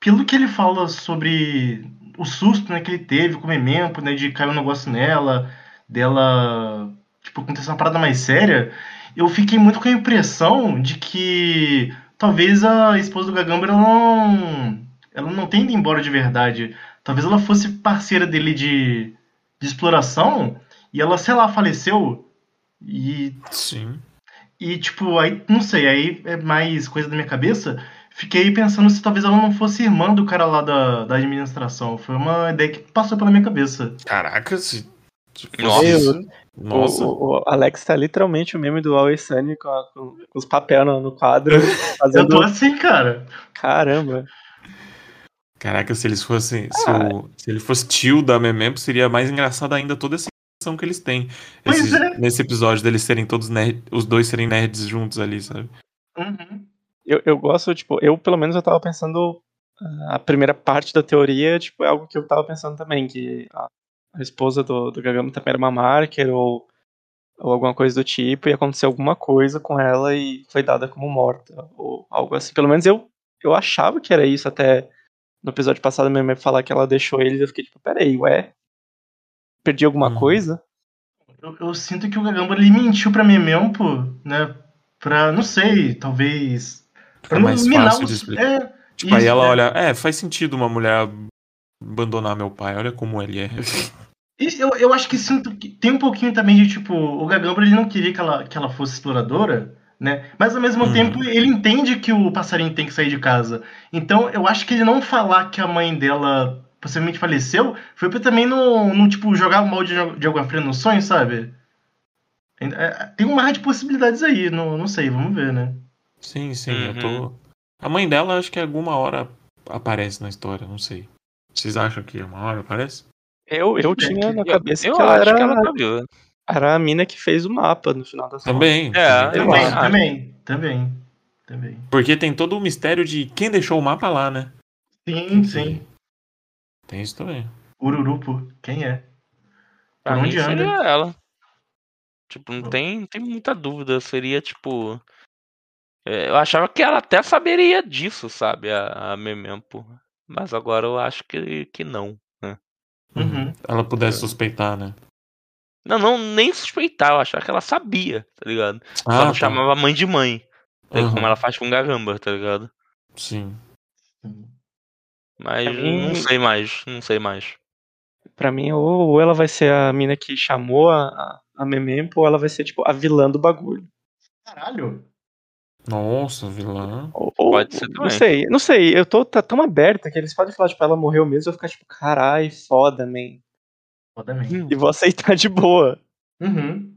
pelo que ele fala sobre o susto né, que ele teve com o Memempo, né? De cair um negócio nela, dela, tipo, acontecer uma parada mais séria, eu fiquei muito com a impressão de que talvez a esposa do Gagamba ela não, ela não tenha ido embora de verdade. Talvez ela fosse parceira dele de, de exploração e ela, sei lá, faleceu. E,
Sim.
e, tipo, aí, não sei, aí é mais coisa da minha cabeça. Fiquei pensando se talvez ela não fosse irmã do cara lá da, da administração. Foi uma ideia que passou pela minha cabeça.
Caraca, se.
Nossa.
isso- Nossa.
O, o Alex tá literalmente o meme do Always Sunny com, a- com- os papéis no, no quadro, (laughs)
Eu
fazendo,
tô assim, cara.
caramba.
Caraca, se eles fossem. Se,
Ah.
o- se ele fosse tio da Memempo, seria mais engraçado ainda toda essa ação que eles têm. Esses-
é.
Nesse episódio deles serem todos nerd, os dois serem nerds juntos ali, sabe?
Uhum.
Eu, eu gosto, tipo, eu pelo menos eu tava pensando ah, a primeira parte da teoria, tipo, é algo que eu tava pensando também, que a, a esposa do, do também era uma marker ou, ou alguma coisa do tipo, e aconteceu alguma coisa com ela e foi dada como morta, ou algo assim. Pelo menos eu, eu achava que era isso até no episódio passado mesmo falar que ela deixou eles, eu fiquei tipo, peraí, ué? Perdi alguma
Uhum.
coisa?
Eu, eu sinto que o Gagamba ele mentiu pra mim mesmo, pô, né? Pra, não sei, talvez.
Fica mais fácil de
os-
explicar.
É,
Tipo, aí
isso,
ela
é.
olha, é, faz sentido uma mulher abandonar meu pai, olha como ele é.
E Eu, eu acho que sinto que tem um pouquinho também de tipo, o Gagamba ele não queria que ela, que ela fosse exploradora, né? Mas ao mesmo
Uhum.
tempo ele entende que o passarinho tem que sair de casa. Então eu acho que ele não falar que a mãe dela possivelmente faleceu foi pra também não, não tipo, jogar mal de, de água fria no sonho, sabe? É, Tem um mar de possibilidades aí, não, não sei, vamos ver, né?
Sim, sim, eu tô.
Uhum.
A mãe dela acho que alguma hora aparece na história, não sei. Vocês acham que uma hora aparece?
Eu, eu
É,
tinha na cabeça
eu
que ela
acho
era,
que ela tá viva.
era a mina que fez o mapa no final das contas.
Também.
É,
também.
Também, também, também, também.
Porque tem todo o mistério de quem deixou o mapa lá, né?
Sim, sim.
Tem isso também.
Ururupo, quem é?
Pra
Por
mim
onde anda?
seria ela. Tipo, não tem, não tem muita dúvida. Seria tipo. é, Eu achava que ela até saberia disso, sabe? A, a Memempo. Mas agora eu acho que, que não.
Uhum.
Ela pudesse suspeitar, né?
Não, não, nem suspeitar. Eu achava que ela sabia, tá ligado? Só
Ah,
não
tá.
chamava mãe de mãe. É
Uhum.
Como ela faz com o Gagamba, tá ligado?
Sim.
Mas
mim-
não sei mais. Não sei mais.
Pra mim, ou, ou ela vai ser a mina que chamou a, a, a Memempo, ou ela vai ser, tipo, a vilã do bagulho.
Caralho.
Nossa, vilã.
Ou, ou-
Pode ser
Não
também.
sei, não sei. Eu tô tá tão aberta que eles podem falar, tipo, ela morreu mesmo, eu vou ficar, tipo, carai, foda, man.
Foda mesmo.
E vou aceitar de boa.
Uhum.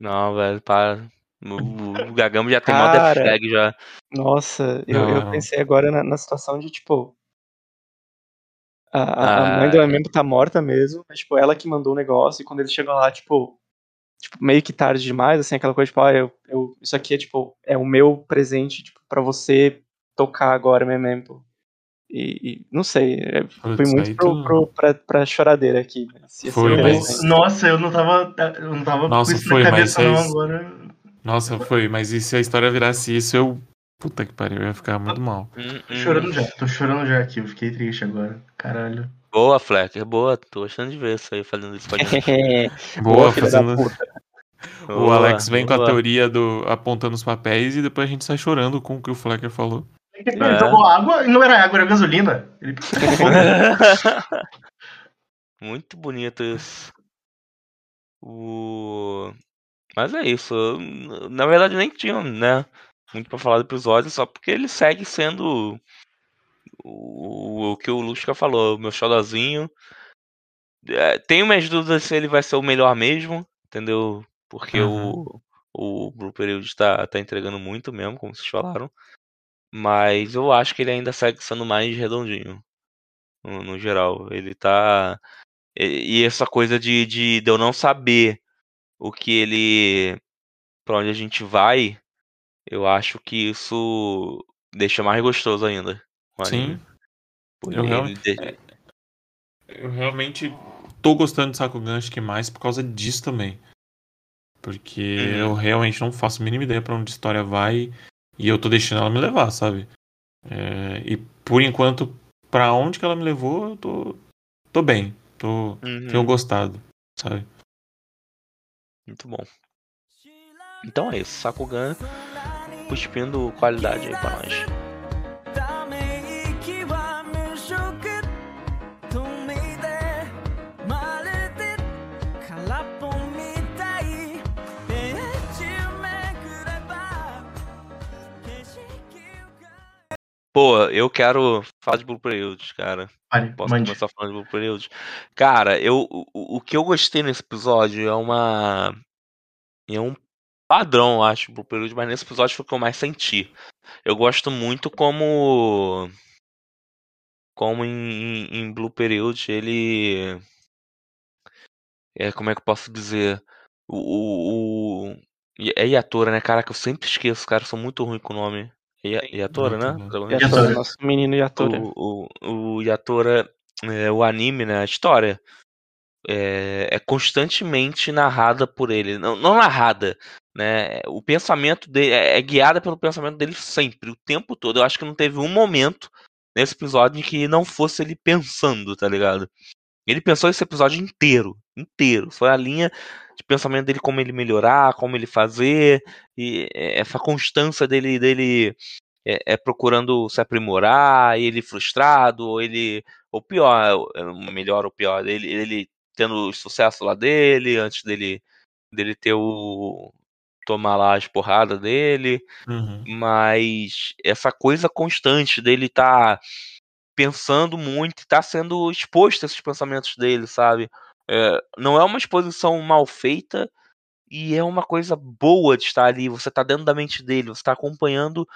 Não, velho, para. O, o Gagamba já tem mó
Cara.
death flag já.
Nossa, eu, eu
Não.
pensei agora na, na situação de, tipo. A, a- a
Ah.
mãe do Mempo tá morta mesmo, mas, tipo, ela que mandou o negócio, e quando eles chegam lá, tipo, tipo, meio que tarde demais, assim, aquela coisa, tipo, ah, eu, eu- isso aqui é, tipo, é o meu presente, tipo, pra você tocar agora, Memento. E, e não sei, é, foi
Putz,
muito pro,
tu-
pro, pra, pra choradeira aqui. Mas ser
Foi, mas-.
Nossa, eu não tava. Eu não tava
Nossa,
com isso
foi,
na
mas
cabeça, não,
vocês-
agora.
Nossa, foi, mas e se a história virasse isso, eu. Puta que pariu, eu ia ficar muito mal.
Hum,
Tô
hum.
chorando já, tô chorando já aqui, eu fiquei triste agora. Caralho.
Boa, Flecker, boa. Tô gostando de ver isso aí fazendo isso. (laughs)
Boa,
da
fazendo. O
Boa,
Alex vem com a
boa.
teoria do apontando os papéis e depois a gente sai chorando com o que o Flecker falou.
Ele
É.
jogou água e não era água, era gasolina. Ele (laughs)
Muito bonito isso. O... Mas é isso. Na verdade, nem tinha, né? Muito pra falar do episódio, só porque ele segue sendo o, que o Lusca falou, meu xodozinho. É, tenho minhas dúvidas se ele vai ser o melhor mesmo, entendeu? Porque o, o Blue Period tá, tá entregando muito mesmo, como vocês falaram. Mas eu acho que ele ainda segue sendo mais redondinho. No, no geral. Ele tá. E, e essa coisa de, de, de eu não saber o que ele. pra onde a gente vai, eu acho que isso deixa mais gostoso ainda.
Sim, eu realmente-
de-
eu realmente tô gostando de Sakugan, acho que mais por causa disso também. Porque
Uhum.
eu realmente não faço a mínima ideia pra onde a história vai e eu tô deixando ela me levar, sabe? É, e por enquanto, pra onde que ela me levou, eu tô, tô bem. Tô,
Uhum,
Tenho gostado, sabe?
Muito bom. Então é isso. Sakugan cuspindo qualidade aí pra nós. Pô, eu quero falar de Blue Period, cara.
Vale,
Posso
mande.
começar falando de Blue Period? Cara, eu, o, o que eu gostei nesse episódio é uma. É um padrão, eu acho, Blue Period, mas nesse episódio foi o que eu mais senti. Eu gosto muito como. Como em, em, em Blue Period ele. É, como é que eu posso dizer? O. o, o é Yatora, né? Caraca, eu sempre esqueço, cara. Eu sou muito ruim com o nome. Ya- Yatora, né?
Yatora, nosso menino Yatora.
o, o, o Yatora, é, o anime, né, a história, é, é constantemente narrada por ele. Não, não narrada, né? O pensamento dele é, é guiada pelo pensamento dele sempre, o tempo todo. Eu acho que não teve um momento nesse episódio em que não fosse ele pensando, tá ligado? Ele pensou esse episódio inteiro, inteiro. Foi a linha de pensamento dele como ele melhorar, como ele fazer, e é, essa constância dele dele é, é procurando se aprimorar, ele frustrado, ou ele. Ou pior, é, melhor ou pior, ele, ele tendo o sucesso lá dele, antes dele, dele ter o. tomar lá as porradas dele,
Uhum.
mas essa coisa constante dele tá pensando muito, tá sendo exposto a esses pensamentos dele, sabe? É, não é uma exposição mal feita e é uma coisa boa de estar ali. Você tá dentro da mente dele, você tá acompanhando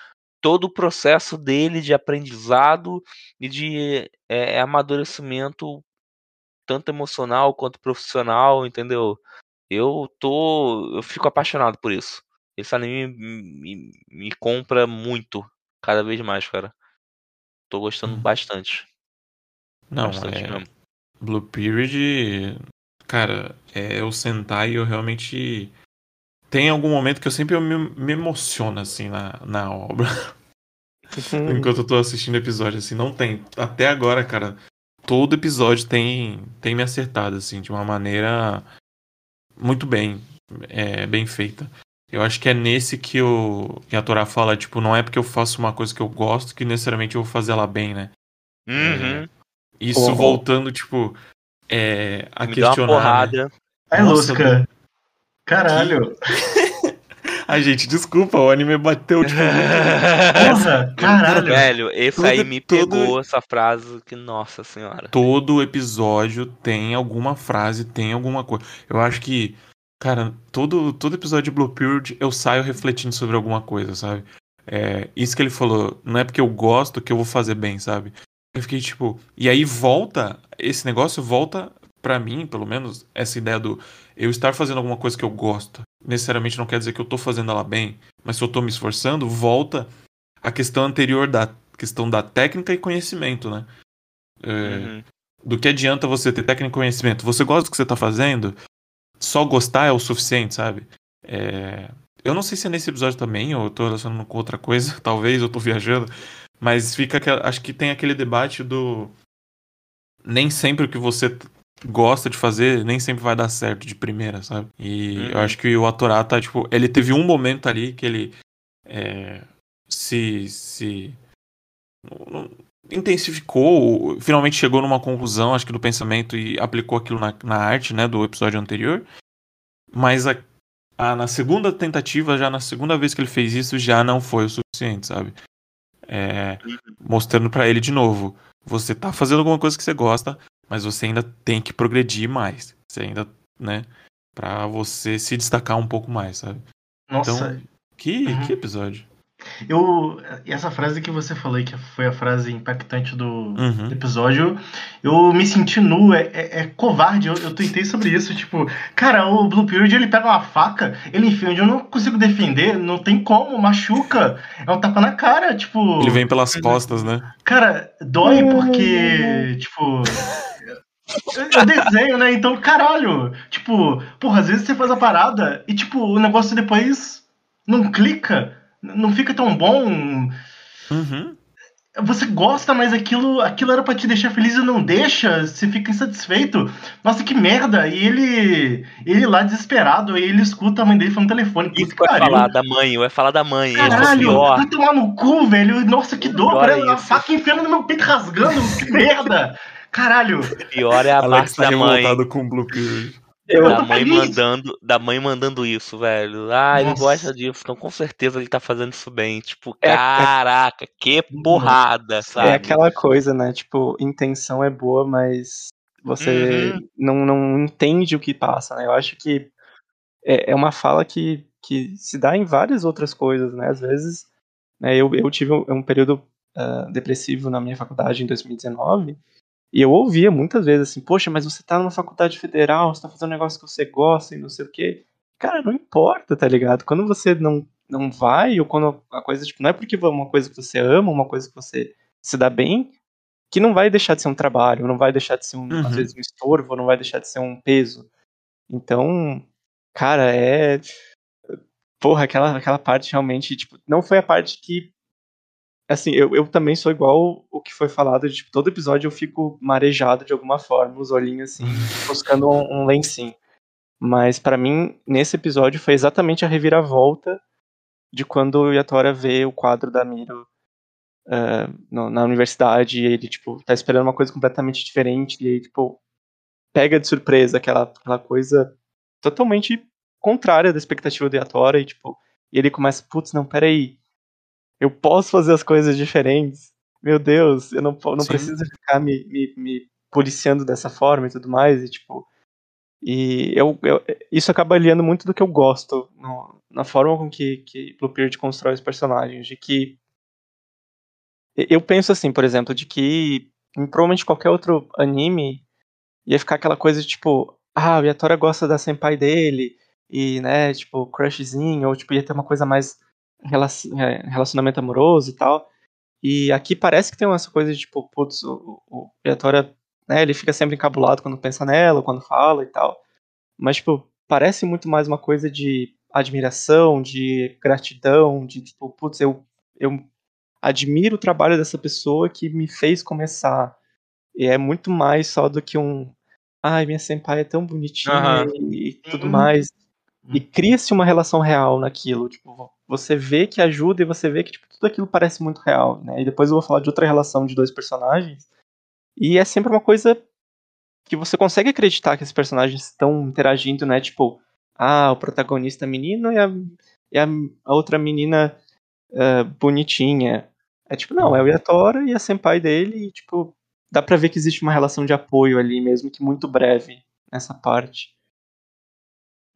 todo o processo dele de aprendizado e de é, amadurecimento, tanto emocional quanto profissional, entendeu? Eu tô. Eu fico apaixonado por isso. Esse anime me, me, me compra muito, cada vez mais, cara. Tô gostando
Hum.
bastante.
Não,
bastante
é,
mesmo.
Blue Period, cara, é o Sentai eu realmente tem algum momento que eu sempre me, me emociono assim na, na obra.
Uhum. (laughs)
Enquanto eu tô assistindo episódio, assim, não tem. Até agora, cara, todo episódio tem, tem me acertado, assim, de uma maneira muito bem, é, bem feita. Eu acho que é nesse que, o, que a Torá fala, tipo, não é porque eu faço uma coisa que eu gosto que necessariamente eu vou fazer ela bem, né?
Uhum.
Isso voltando, tipo, é, a
Me deu uma
questionar. né?
porrada.
Ai,
Nossa,
Lusca. Caralho. (laughs)
Ai, gente, desculpa, o anime bateu, tipo,
Porra, (laughs) caralho.
Velho, esse
Todo-
aí me
todo-
pegou essa frase que, nossa senhora.
todo episódio tem alguma frase, tem alguma coisa. Eu acho que, cara, todo, todo episódio de Blue Period eu saio refletindo sobre alguma coisa, sabe? É, isso que ele falou, não é porque eu gosto que eu vou fazer bem, sabe? Eu fiquei tipo. E aí volta, esse negócio volta pra mim, pelo menos, essa ideia do eu estar fazendo alguma coisa que eu gosto. Necessariamente não quer dizer que eu tô fazendo ela bem, mas se eu tô me esforçando, volta a questão anterior da questão da técnica e conhecimento, né? É,
Uhum.
Do que adianta você ter técnica e conhecimento? Você gosta do que você tá fazendo? Só gostar é o suficiente, sabe? É, Eu não sei se é nesse episódio também, ou eu tô relacionando com outra coisa, (laughs) talvez eu tô viajando, mas fica acho que tem aquele debate do nem sempre o que você gosta de fazer, nem sempre vai dar certo de primeira, sabe? E
Uhum.
eu acho que o Atorá tá, tipo, ele teve um momento ali que ele é, se, se intensificou, finalmente chegou numa conclusão, acho que do pensamento e aplicou aquilo na, na arte, né, do episódio anterior. Mas a, a- na segunda tentativa, já na segunda vez que ele fez isso, já não foi o suficiente, sabe? É, mostrando pra ele de novo, você tá fazendo alguma coisa que você gosta, mas você ainda tem que progredir mais. Você ainda, né, Pra você se destacar um pouco mais, sabe?
Nossa,
Então, que,
Uhum.
que episódio.
Eu. Essa frase que você falou que foi a frase impactante do,
Uhum.
do episódio, eu me senti nu, é, é- é covarde. Eu, eu tuitei sobre isso. Tipo, cara, o Blue Period ele pega uma faca, ele enfia onde eu não consigo defender, não tem como, machuca. É um tapa na cara, tipo.
Ele vem pelas costas, né?
Cara, dói porque, tipo. Eu desenho, né? Então, caralho. Tipo, porra, às vezes você faz a parada e, tipo, o negócio depois não clica, não fica tão bom.
Uhum.
Você gosta, mas aquilo, aquilo era pra te deixar feliz e não deixa, você fica insatisfeito. Nossa, que merda! E ele, ele lá desesperado, aí ele escuta a mãe dele falando no telefone.
Isso
Puta
vai
pariu.
falar da mãe, vai falar da mãe.
Caralho,
pior.
vai tomar no cu, velho. Nossa, que dor,
é.
A faca enfiando no meu peito rasgando, que merda. (laughs) Caralho.
O pior é a
Alex
parte
tá
da mãe.
com o Blue.
Eu,
Da mãe
feliz.
mandando, da mãe mandando isso, velho. Ah, ele
Nossa.
gosta disso, então com certeza ele tá fazendo isso bem. Tipo,
É-
caraca, que porrada, sabe?
É aquela coisa, né? Tipo, intenção é boa, mas você
Uhum.
não, não entende o que passa, né? Eu acho que é, é uma fala que, que se dá em várias outras coisas, né? Às vezes, né, eu, eu tive um, um período ah, depressivo na minha faculdade em 2019 e eu ouvia muitas vezes assim, poxa, mas você tá numa faculdade federal, você tá fazendo um negócio que você gosta e não sei o quê. Cara, não importa, tá ligado? Quando você não, não vai, ou quando a coisa, tipo, não é porque é uma coisa que você ama, uma coisa que você se dá bem, que não vai deixar de ser um trabalho, não vai deixar de ser, um,
Uhum.
às vezes, um estorvo, não vai deixar de ser um peso. Então, cara, é. Porra, aquela, aquela parte realmente, tipo, não foi a parte que. Assim, eu, eu também sou igual o que foi falado, de, tipo, todo episódio eu fico marejado de alguma forma, os olhinhos assim, buscando um, um lencinho. Mas pra mim, nesse episódio, foi exatamente a reviravolta de quando o Yatora vê o quadro da Miro eh, no- na universidade e ele, tipo, tá esperando uma coisa completamente diferente e aí, tipo, pega de surpresa aquela, aquela coisa totalmente contrária da expectativa do Yatora e, tipo, e ele começa, putz, não, peraí, eu posso fazer as coisas diferentes, meu Deus, eu não, não
Sim.
preciso ficar me, me, me policiando dessa forma e tudo mais, e, tipo, e eu, eu- isso acaba aliando muito do que eu gosto no- na forma com que, que Bluebeard constrói os personagens, de que eu penso assim, por exemplo, de que em provavelmente qualquer outro anime ia ficar aquela coisa de tipo, ah, o Yatora gosta da senpai dele, e, né, tipo, crushzinho, ou tipo, ia ter uma coisa mais relacionamento amoroso e tal. E aqui parece que tem essa coisa de tipo, putz, o, o né, ele fica sempre encabulado quando pensa nela, quando fala e tal. Mas, tipo, parece muito mais uma coisa de admiração, de gratidão, de tipo, putz, eu, eu admiro o trabalho dessa pessoa que me fez começar. E é muito mais só do que um. Ai, minha senpai é tão bonitinha
Aham.
e, e tudo
Uhum.
mais. E cria-se uma relação real naquilo. Tipo, você vê que ajuda e você vê que tipo, tudo aquilo parece muito real. Né? E depois eu vou falar de outra relação de dois personagens. E é sempre uma coisa que você consegue acreditar que esses personagens estão interagindo, né? Tipo, ah, o protagonista é menino e a, e a, a outra menina ah, bonitinha. É tipo, não, é o Yatora e a senpai dele, e tipo, dá pra ver que existe uma relação de apoio ali, mesmo que muito breve nessa parte.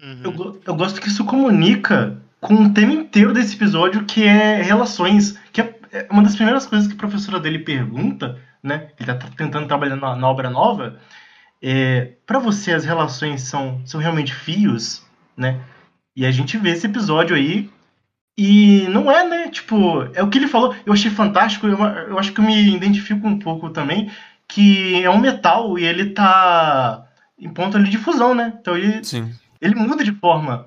Uhum.
Eu, eu gosto que isso comunica com o tema inteiro desse episódio, que é relações. Que é, é uma das primeiras coisas que a professora dele pergunta né? Ele tá tentando trabalhar na, na obra nova. É, para você as relações são, são realmente fios, né? E a gente vê esse episódio aí e não é, né? Tipo, é o que ele falou. Eu achei fantástico. Eu, eu acho que eu me identifico um pouco também. Que é um metal e ele tá em ponto ali de fusão, né? Então ele,
Sim.
Ele muda de forma.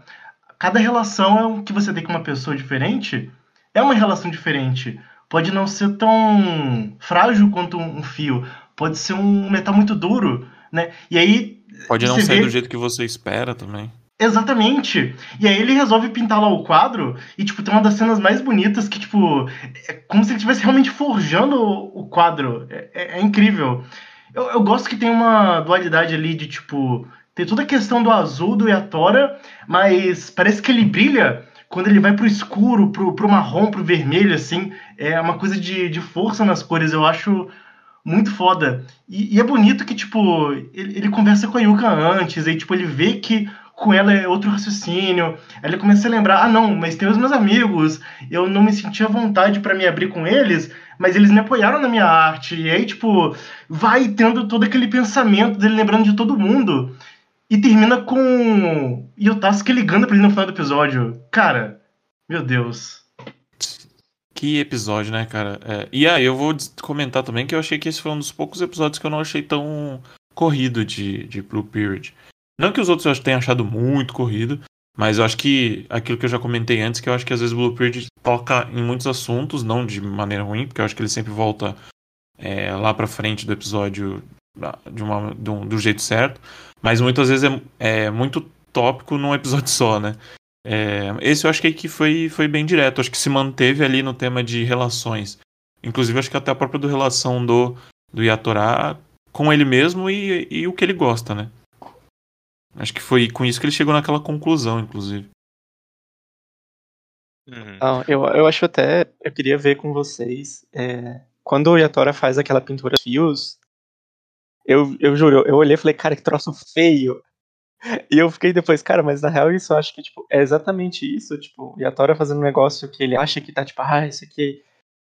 Cada relação é que você tem com uma pessoa diferente é uma relação diferente. Pode não ser tão frágil quanto um fio. Pode ser um metal muito duro, né? E aí.
Pode não ser
vê-
do jeito que você espera também.
Exatamente. E aí ele resolve pintar lá o quadro e, tipo, tem uma das cenas mais bonitas que, tipo, é como se ele estivesse realmente forjando o o quadro. É, é- é incrível. Eu, eu gosto que tem uma dualidade ali de, tipo, tem toda a questão do azul do Yatora, mas parece que ele brilha quando ele vai pro escuro, pro, pro marrom, pro vermelho, assim. É uma coisa de, de força nas cores, eu acho muito foda. E, e é bonito que, tipo, ele, ele conversa com a Yuka antes, aí, tipo, ele vê que com ela é outro raciocínio. Aí ele começa a lembrar: ah, não, mas tem os meus amigos, eu não me sentia à vontade pra me abrir com eles, mas eles me apoiaram na minha arte. E aí, tipo, vai tendo todo aquele pensamento dele lembrando de todo mundo. E termina com Yotasuke ligando pra ele no final do episódio. Cara, meu Deus.
Que episódio, né, cara? É, e aí, eu vou comentar também que eu achei que esse foi um dos poucos episódios que eu não achei tão corrido de, de Blue Period. Não que os outros eu tenha achado muito corrido, mas eu acho que aquilo que eu já comentei antes, que eu acho que às vezes o Blue Period toca em muitos assuntos, não de maneira ruim, porque eu acho que ele sempre volta é, lá pra frente do episódio ah, de uma, de um- do jeito certo, mas muitas vezes é, é muito tópico num episódio só, né? É, esse eu acho que que foi, foi bem direto. Acho que se manteve ali no tema de relações. Inclusive, acho que até a própria do relação do, do Yatorá com ele mesmo e, e o que ele gosta, né? Acho que foi com isso que ele chegou naquela conclusão, inclusive.
Uhum.
Não, eu, eu acho até. Eu queria ver com vocês. é, quando o Yatora faz aquela pintura de fios, eu, eu juro, eu olhei e falei, cara, que troço feio. E eu fiquei depois, cara, mas na real isso eu acho que tipo, é exatamente isso. Tipo, o Yatora fazendo um negócio que ele acha que tá tipo, ah, isso aqui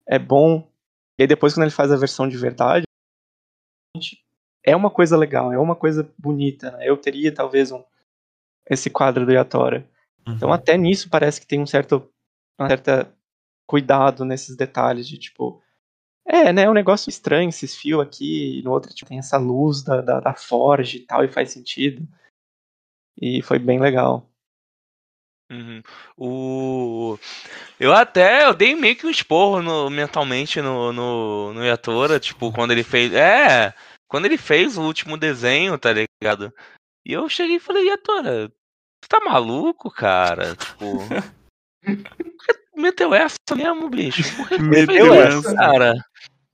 é bom. E aí depois quando ele faz a versão de verdade, é uma coisa legal, é uma coisa bonita. Né? Eu teria talvez um, esse quadro do Yatora. Então
Uhum.
até nisso parece que tem um certo, um certo cuidado nesses detalhes de tipo. É, né? É um negócio estranho, esses fios aqui, e no outro tipo, tem essa luz da, da, da Forge e tal, e faz sentido. E foi bem legal.
Uhum. O... Eu até eu dei meio que um esporro no- mentalmente no, no, no Yatora, tipo, quando ele fez. É, quando ele fez o último desenho, tá ligado? E eu cheguei e falei, Yatora, tu tá maluco, cara? Tipo. por que tu meteu essa mesmo, bicho? Por que
Meteu essa.
cara?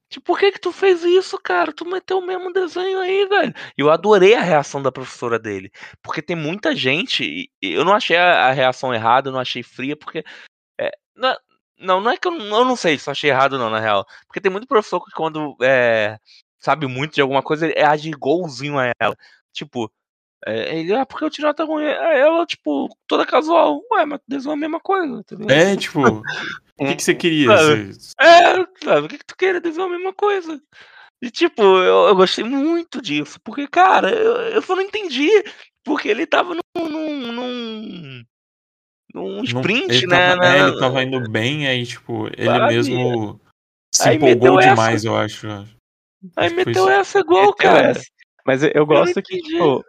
Tipo, por que que tu fez isso, cara? Tu meteu o mesmo desenho aí, velho. E eu adorei a reação da professora dele. Porque tem muita gente. Eu não achei a, reação errada, eu não achei fria, porque. é, não, não, é que eu, não- eu não sei se eu achei errado, não, na real. Porque tem muito professor que quando é, sabe muito de alguma coisa, ele age igualzinho a ela. Tipo, é, ele, ah, porque o tirado tá ruim. Aí ela, tipo, toda casual. Ué, mas desenhou a mesma coisa, entendeu?
É, tipo, o que, que você queria?
Sabe?
Você-
É, sabe, o que, que tu queria dizer a mesma coisa? E tipo, eu, eu gostei muito disso, porque, cara, eu, eu só não entendi, porque ele tava num. num, num, sprint,
ele
né?
Tava,
na-
é, ele tava indo bem, aí, tipo, ele
Sabe?
mesmo se
Aí
empolgou
meteu essa.
demais, eu acho.
Aí
acho que foi
meteu
isso.
essa igual,
Meteu
cara.
essa. Mas eu, eu gosto que,
entendi.
tipo,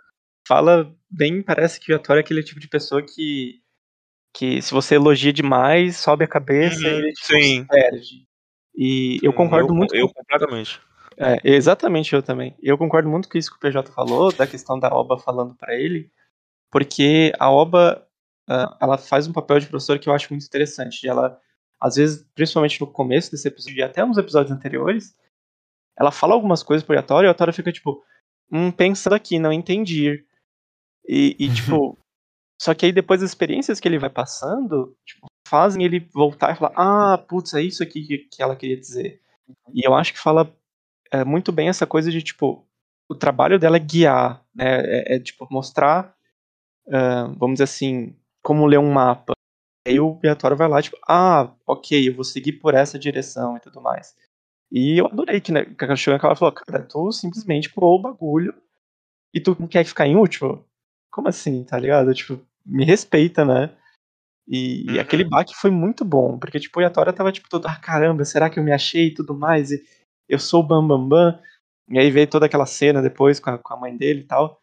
fala bem, parece que o Yatora é aquele tipo de pessoa que. Que se você elogia demais, sobe a cabeça
Uhum,
e ele tipo,
sim.
perde. E eu concordo
eu,
muito
Eu
com
completamente.
É, exatamente, eu também. Eu concordo muito com isso que o PJ falou, da questão da Oba falando pra ele, porque a Oba, ah, ela faz um papel de professora que eu acho muito interessante. Ela, às vezes, principalmente no começo desse episódio, e até uns episódios anteriores, ela fala algumas coisas pro Yatora e o Yatora fica tipo, hum, pensando aqui, não entendi. E, e, tipo, só que aí depois as experiências que ele vai passando, tipo, fazem ele voltar e falar, ah, putz, é isso aqui que, que ela queria dizer. E eu acho que fala é, muito bem essa coisa de, tipo, o trabalho dela é guiar, né? É, é, tipo, mostrar, ah, vamos dizer assim, como ler um mapa. Aí o Yatora vai lá, tipo, ah, ok, eu vou seguir por essa direção e tudo mais. E eu adorei que, né, que e ela falou, cara, tu simplesmente pulou o bagulho e tu não quer ficar em último? Como assim, tá ligado? Tipo, me respeita, né? E, e
Uhum.
aquele baque foi muito bom, porque, tipo, o Yatora tava, tipo, todo, ah, caramba, será que eu me achei e tudo mais? E eu sou o Bambambam. Bam, Bam. E aí veio toda aquela cena depois com a, com a mãe dele e tal.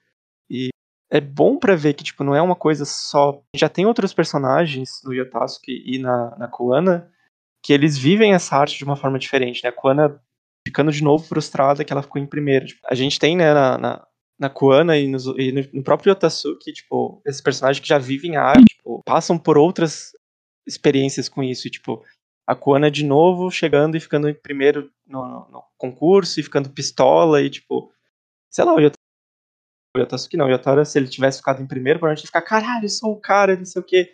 E é bom pra ver que, tipo, não é uma coisa só. Já tem outros personagens no Yotasuke e na, na Kuana que eles vivem essa arte de uma forma diferente, né? A Kuana ficando de novo frustrada que ela ficou em primeiro. Tipo, a gente tem, né, na, na, na Kuana e, nos- e no, próprio Yotasuke, tipo, esses personagens que já vivem a arte, tipo, passam por outras experiências com isso. Tipo, a Kuana de novo chegando e ficando em primeiro no, no- no concurso e ficando pistola e, tipo, sei lá, o Yotasuke, o Yotasuke não, o Yotara, se ele tivesse ficado em primeiro, provavelmente ia ficar, caralho, eu sou o cara, não sei o quê.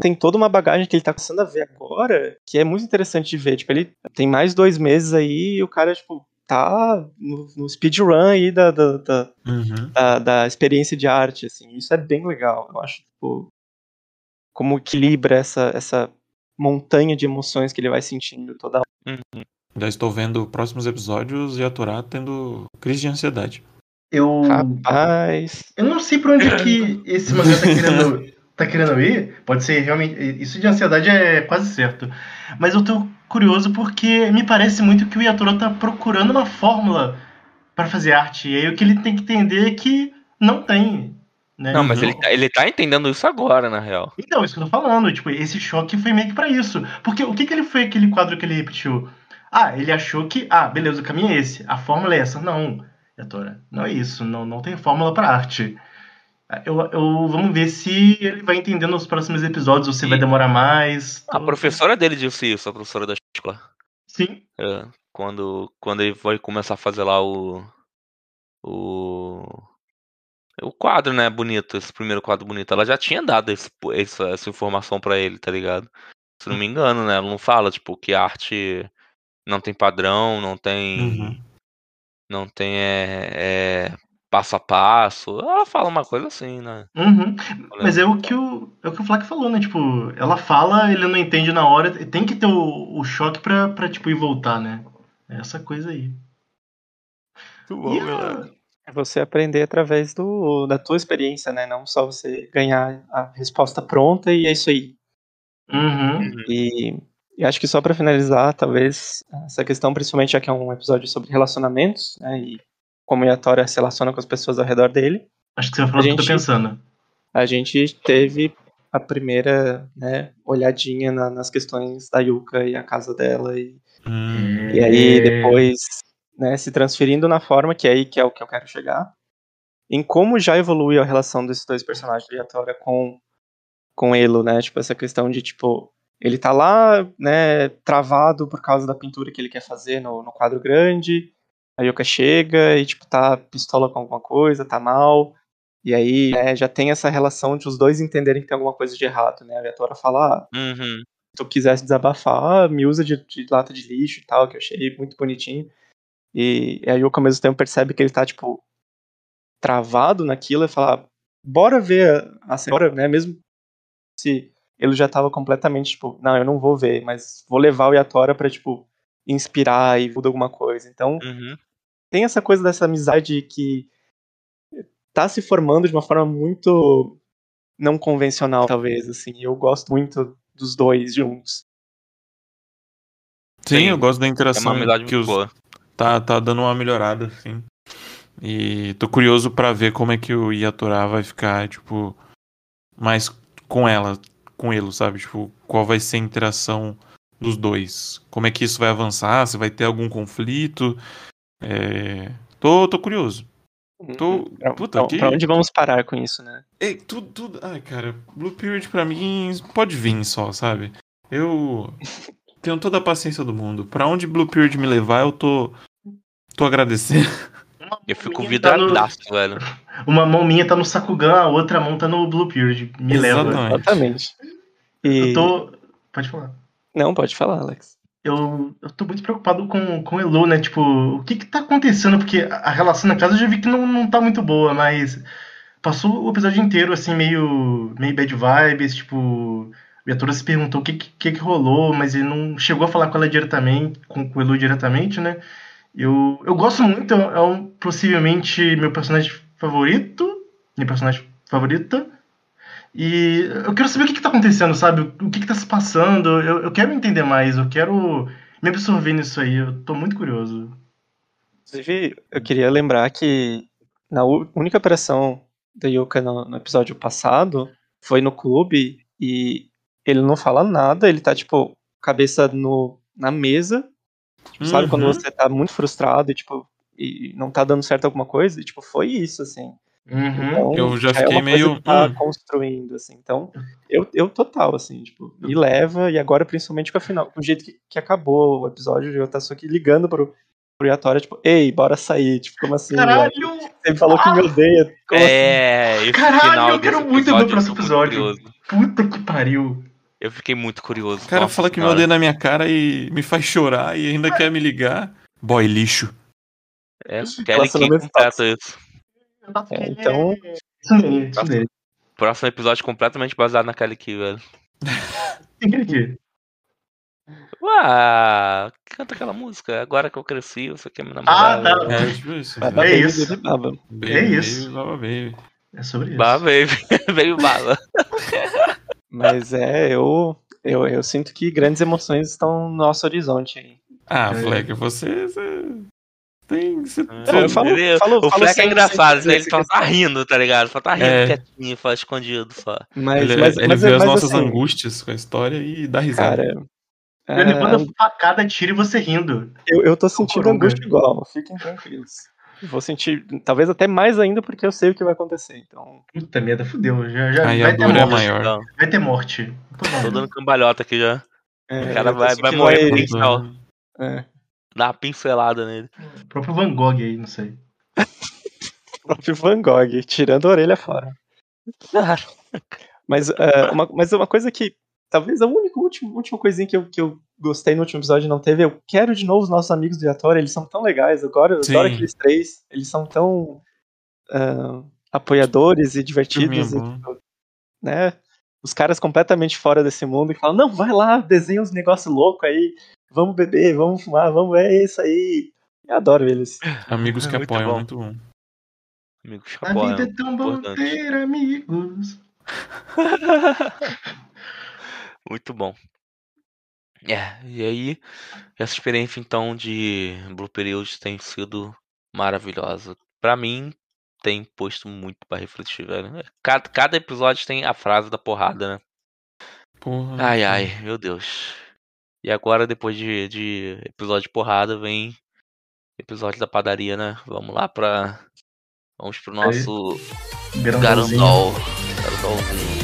Tem toda uma bagagem que ele tá começando a ver agora, que é muito interessante de ver. Tipo, ele tem mais dois meses aí e o cara, tipo, tá no, no speedrun aí da, da, da,
Uhum.
da, da experiência de arte, assim. Isso é bem legal. Eu acho, tipo, como equilibra essa, essa montanha de emoções que ele vai sentindo toda hora.
Já estou vendo próximos episódios e a Torá tendo crise de ansiedade.
Eu.
Rapaz.
Eu não sei pra onde é que esse mangá tá querendo, (laughs) tá querendo ir. Pode ser realmente. Isso de ansiedade é quase certo. Mas eu tô curioso porque me parece muito que o Yatoro tá procurando uma fórmula pra fazer arte. E aí o que ele tem que entender é que não tem. Né?
Não, mas ele, tá- ele tá entendendo isso agora, na real.
Então, isso que eu tô falando. Tipo, esse choque foi meio que pra isso. Porque o que, que ele foi aquele quadro que ele repetiu? Ah, ele achou que. Ah, beleza, o caminho é esse. A fórmula é essa. Não, Yatora, não é isso. Não, não tem fórmula pra arte. Eu, eu, vamos ver se ele vai entender nos próximos episódios ou se
E-
vai demorar mais.
A professora dele disse isso, a professora da escola.
Sim.
É, quando, quando ele vai começar a fazer lá o. O. O quadro, né? Bonito, esse primeiro quadro bonito. Ela já tinha dado esse, essa, essa informação pra ele, tá ligado? Se não me engano, né? Ela não fala, tipo, que arte não tem padrão, não tem.
Uhum.
Não tem é, é, passo a passo. Ela fala uma coisa assim, né?
Uhum. Mas é o que o, é o que o Flak falou, né? Tipo, ela fala, ele não entende na hora. Tem que ter o, o choque pra, pra, tipo, ir voltar, né? É essa coisa aí.
Muito
E a-
É você aprender através do, da tua experiência, né? Não só você ganhar a resposta pronta e é isso aí.
Uhum.
E, e acho que só pra finalizar, talvez, essa questão, principalmente já que é um episódio sobre relacionamentos, né? E como o Yatora se relaciona com as pessoas ao redor dele,
Acho que você vai falar o que eu tô
gente-
pensando.
a gente teve a primeira né, olhadinha na- nas questões da Yuka e a casa dela e
Hum.
E aí,
É.
depois, né, se transferindo na forma, que é aí que é o que eu quero chegar, em como já evolui a relação desses dois personagens do Yatora com, com Elo, né? Tipo, essa questão de, tipo, ele tá lá, né, travado por causa da pintura que ele quer fazer no, no quadro grande, a Yuka chega e, tipo, tá pistola com alguma coisa, tá mal, e aí, né, já tem essa relação de os dois entenderem que tem alguma coisa de errado, né? A Yatora fala, ah,
Uhum.
se tu quisesse desabafar, me usa de, de lata de lixo e tal, que eu achei muito bonitinho. E, e a Yuka ao mesmo tempo percebe que ele tá, tipo, travado naquilo e fala, bora ver a senhora, né? Mesmo se ele já tava completamente, tipo, não, eu não vou ver, mas vou levar o Yatora pra, tipo, inspirar e mudar alguma coisa. Então,
Uhum.
tem essa coisa dessa amizade que tá se formando de uma forma muito não convencional, talvez, assim. Eu gosto muito dos dois juntos.
Sim,
Sim.
eu gosto da
É uma
interação
amizade
que
muito
os,
boa.
tá, tá dando uma melhorada, assim. E tô curioso pra ver como é que o Yatora vai ficar, tipo, mais com ela, com ele, sabe? Tipo, qual vai ser a interação dos dois? Como é que isso vai avançar? Se vai ter algum conflito? É... Tô, tô curioso. Tô-
Pra,
puta,
pra-
que-
pra onde vamos parar com isso, né?
É, tudo, tudo. Ai, cara, Blue Period pra mim pode vir só, sabe? Eu (laughs) tenho toda a paciência do mundo. Pra onde Blue Period me levar, eu tô. tô agradecendo.
Eu fico
Minha tá no-
vidradaço, velho. (laughs)
Uma mão minha tá no Sakugan, a outra mão tá no Blue Period. Me leva.
Exatamente.
Exatamente. E...
Eu tô. Pode falar.
Não, pode falar, Alex.
Eu, eu tô muito preocupado com, com o Elo, né? Tipo, o que que tá acontecendo? Porque a a relação na casa eu já vi que não, não tá muito boa, mas passou o episódio inteiro, assim, meio, meio bad vibes, tipo... O Yatora se perguntou o que, que, que rolou, mas ele não chegou a falar com ela diretamente, com, com o Elu diretamente, né? Eu, eu gosto muito, é um, possivelmente meu personagem favorito, minha personagem favorita. E eu quero saber o que, que tá acontecendo, sabe? O que, que tá se passando. Eu, eu quero entender mais, eu quero me absorver nisso aí. Eu tô muito curioso.
Inclusive, eu queria lembrar que na única aparição da Yuka no, no episódio passado foi no clube e ele não fala nada, ele tá, tipo, cabeça no, na mesa. Tipo, Sabe quando
Uhum.
você tá muito frustrado e, tipo, e não tá dando certo alguma coisa? E, tipo, foi isso, assim.
Uhum.
Então,
Eu já
é
fiquei
coisa
meio,
que tá
hum.
construindo, assim. Então, eu, eu total, assim, tipo, me leva, e agora, principalmente com a final, com o jeito que, que acabou o episódio, eu tá só aqui ligando pro, pro Yatora, tipo, ei, bora sair, tipo, como assim? velho?
Caralho!
Você falou que me odeia. Como assim?
É, esse
Caralho,
final
eu quero muito ver o próximo episódio. Puta que pariu.
Eu fiquei muito curioso.
O cara
Nossa
fala que me odeia na minha cara e me faz chorar e ainda quer me ligar. Boy lixo.
É, Kelly Key
Relacionamento
completa
É, então-
nele.
Próximo episódio completamente baseado na Kelly Key, (laughs) velho.
Aqui.
Uau, canta aquela música. Agora que eu cresci, você quer me
Ah,
namorar.
tá.
É, tipo isso.
Vai
É isso.
baby, baba.
Baby,
É isso.
Baby, baba, baby.
É sobre isso.
Bah, baby. (laughs) Veio bala. (laughs)
Mas é, eu, eu, eu sinto que grandes emoções estão no nosso horizonte aí.
Ah,
É.
Fleck, você. você tem. Você,
falo-
Ele-
falo-
o Fleck é engraçado,
sem
ele só tá rindo, tá ligado? Só tá rindo
É.
quietinho, só escondido só.
Mas,
ele
mas,
ele
mas,
vê as
mas
nossas
assim,
angústias com a história e dá risada.
Cara,
Eu levando
ah,
facada, tiro e você rindo.
eu, eu tô sentindo
Coronga.
angústia igual, fiquem tranquilos. Vou sentir, talvez até mais ainda, porque eu sei o que vai acontecer. Então,
Puta merda, fudeu. Já, já
Aí
vai
a
ter
é
morte.
maior.
Não,
Vai ter morte.
Tô dando cambalhota aqui já.
é,
O cara vai- vai morrer por
é,
Dá uma pincelada nele.
O próprio Van Gogh aí, não sei.
o próprio Van Gogh, tirando a orelha fora. Mas, é, uma, mas uma coisa que. Talvez a única última, última coisinha que eu, que eu gostei no último episódio não teve. Eu quero de novo os nossos amigos do Yatora, eles são tão legais. Agora eu adoro
Sim.
aqueles três. Eles são tão ah, apoiadores e divertidos. E, né? Os caras completamente fora desse mundo que falam: não, vai lá, desenha uns negócios loucos aí. Vamos beber, vamos fumar, vamos. É isso aí. Eu adoro eles.
Amigos que
Muito
apoiam,
bom.
muito bom.
Amigos,
A
apoiam.
vida é tão bom
importante.
ter amigos. (laughs)
Muito bom. É, e aí, essa experiência então de Blue Period tem sido maravilhosa. Pra mim, tem posto muito pra refletir, velho. É, Cada, cada episódio tem a frase da porrada, né?
Porra.
Ai, ai, meu Deus. E agora, depois de, de episódio de porrada, vem episódio da padaria, né? Vamos lá pra. Vamos pro nosso. Garandol. Garandolzinho.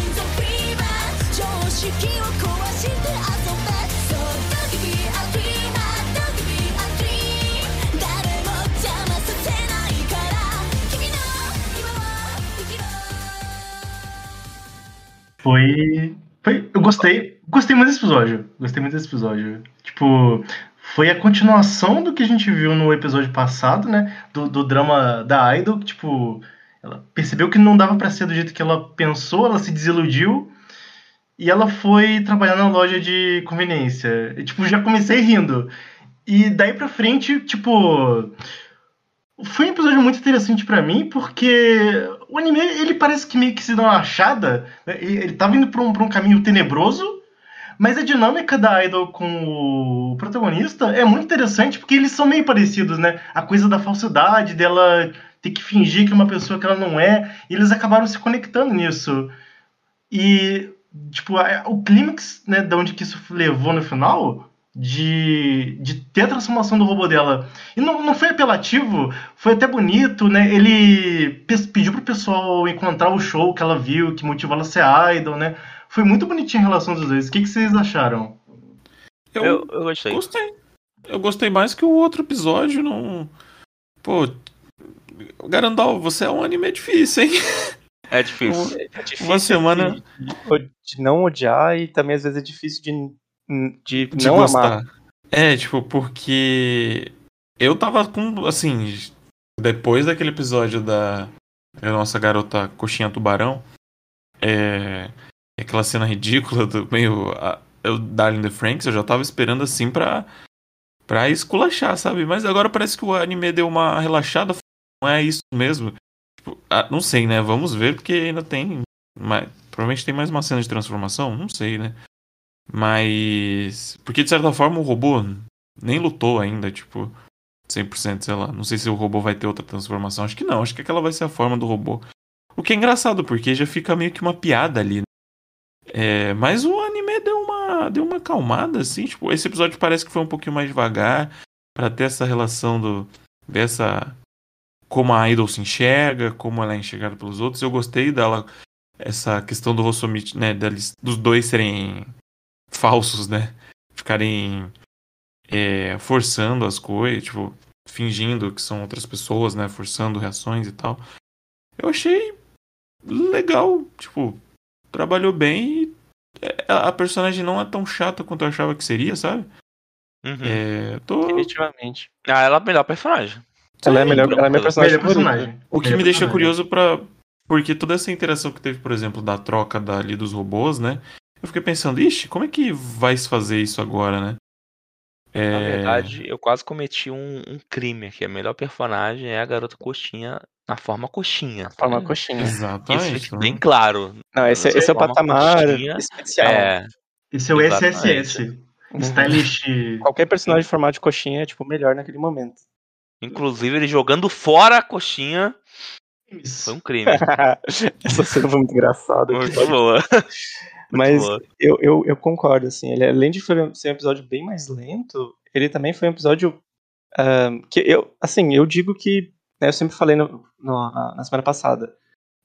foi foi. Eu gostei. Gostei muito desse episódio. Gostei muito desse episódio. Tipo, foi a continuação do que a gente viu no episódio passado, né? Do, do drama da Idol, que, tipo, ela percebeu que não dava pra ser do jeito que ela pensou, ela se desiludiu. E ela foi trabalhar na loja de conveniência. E, tipo, já comecei rindo. E daí pra frente, tipo. Foi um episódio muito interessante pra mim, porque o anime, ele parece que meio que se dá uma achada. né? Ele tava indo pra um, pra um caminho tenebroso, mas a dinâmica da Idol com o protagonista é muito interessante, porque eles são meio parecidos, né? A coisa da falsidade, dela ter que fingir que é uma pessoa que ela não é, e eles acabaram se conectando nisso. E, tipo, o clímax, né, de onde que isso levou no final, de, de ter a transformação do robô dela. E não, não foi apelativo, foi até bonito, né? Ele pe- pediu pro pessoal encontrar o show que ela viu, que motivou ela a ser idol, né? Foi muito bonitinho a relação dos dois. O que, que vocês acharam?
Eu,
Eu, eu gostei.
gostei. Eu gostei mais que o outro episódio. Não. Pô. Garandal, você é um anime difícil, hein?
É (laughs) difícil.
É difícil
Uma semana
de não odiar e também às vezes é difícil de, de,
de
não
gostar.
amar.
É, tipo, porque eu tava com, assim, depois daquele episódio da, nossa garota coxinha tubarão, é, aquela cena ridícula do meio. A, o Darling the Franks, eu já tava esperando assim pra, pra esculachar, sabe? Mas agora parece que o anime deu uma relaxada. Não é isso mesmo. Tipo, ah, não sei, né? Vamos ver, porque ainda tem. Mais, provavelmente tem mais uma cena de transformação, não sei, né? Mas. Porque de certa forma o robô nem lutou ainda, tipo. 100%, sei lá. Não sei se o robô vai ter outra transformação. Acho que não. Acho que aquela vai ser a forma do robô. O que é engraçado, porque já fica meio que uma piada ali. Né? É, mas o anime deu uma, deu uma acalmada, assim. Tipo, esse episódio parece que foi um pouquinho mais devagar. para ter essa relação do. dessa. Como a Idol se enxerga, como ela é enxergada pelos outros. Eu gostei dela. Essa questão do Rossomit, né? Deles, dos dois serem falsos, né? Ficarem é, forçando as coisas, tipo, fingindo que são outras pessoas, né? Forçando reações e tal. Eu achei legal, tipo, trabalhou bem e é, a personagem não é tão chata quanto eu achava que seria, sabe?
Uhum.
É, tô...
Definitivamente.
Ah, ela é a melhor personagem.
Ela é a melhor, ela é a minha personagem
personagem.
O que
Melhor
me deixa curioso pra. Porque toda essa interação que teve, por exemplo, da troca dali dos robôs, né? Eu fiquei pensando, ixi, como é que vai se fazer isso agora, né? É...
Na verdade, eu quase cometi um, um crime aqui. A melhor personagem é a garota coxinha na forma coxinha.
Forma
tá?
coxinha.
Isso
Exatamente.
fica bem claro.
Não, esse, esse é o patamar
coxinha,
especial.
É,
Esse é o
Exatamente.
SSS.
Uhum.
Stylish.
Qualquer personagem em formato de coxinha é, tipo, melhor naquele momento.
inclusive ele jogando fora a coxinha foi um crime. (laughs)
Essa cena foi muito engraçada.
Muito boa. (laughs)
Mas eu, eu, eu concordo, assim. Ele, além de ser um episódio bem mais lento, ele também foi um episódio que eu, assim, eu digo que, né, eu sempre falei no, no- na, na semana passada,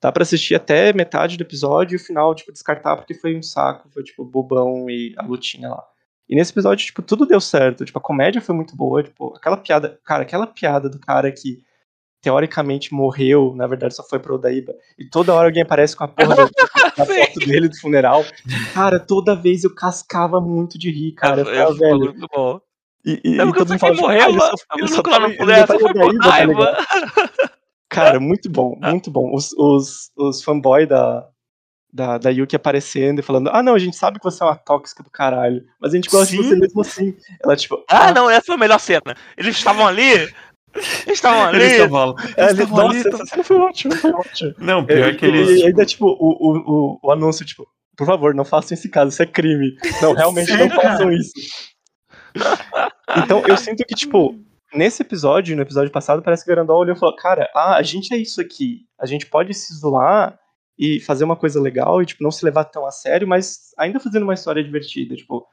dá pra assistir até metade do episódio e o final, tipo, descartar porque foi um saco, foi, tipo, bobão e a lutinha lá. E nesse episódio, tipo, tudo deu certo, tipo, a comédia foi muito boa, tipo, aquela piada, cara, aquela piada do cara que teoricamente morreu, na verdade só foi pro Odaíba, e toda hora alguém aparece com a porra da, (laughs) da foto dele do funeral. Cara, toda vez eu cascava muito de rir, cara. Eu
Eu
ficava,
acho
velho.
muito bom.
E, e,
É
e todo fala, tipo,
morreu,
"Ah,
mano.
só-
Eu
só
só foi por
Odaíba, tá. Cara, muito bom, (laughs) muito bom. Os, os, os fanboy da, da, da Yuki aparecendo e falando: Ah, não, a gente sabe que você é uma tóxica do caralho, mas a gente gosta de
Sim.
você mesmo assim. Ela, tipo,
Ah, não, essa foi a melhor cena. Eles estavam ali. (laughs) Eles estavam ali.
Eles estavam estavam
nossa,
ali,
essa cena foi ótima, foi ótima. (laughs)
Não, pior
É,
que eles.
E ainda, tipo, o, o, o, o anúncio, tipo, por favor, não façam esse caso, isso é crime. Não, realmente não
Sério,
façam isso. Então, eu sinto que, tipo, nesse episódio, no episódio passado, parece que o Garandol olhou e falou, cara, ah, a gente é isso aqui. A gente pode se zoar e fazer uma coisa legal e, tipo, não se levar tão a sério, mas ainda fazendo uma história divertida, tipo...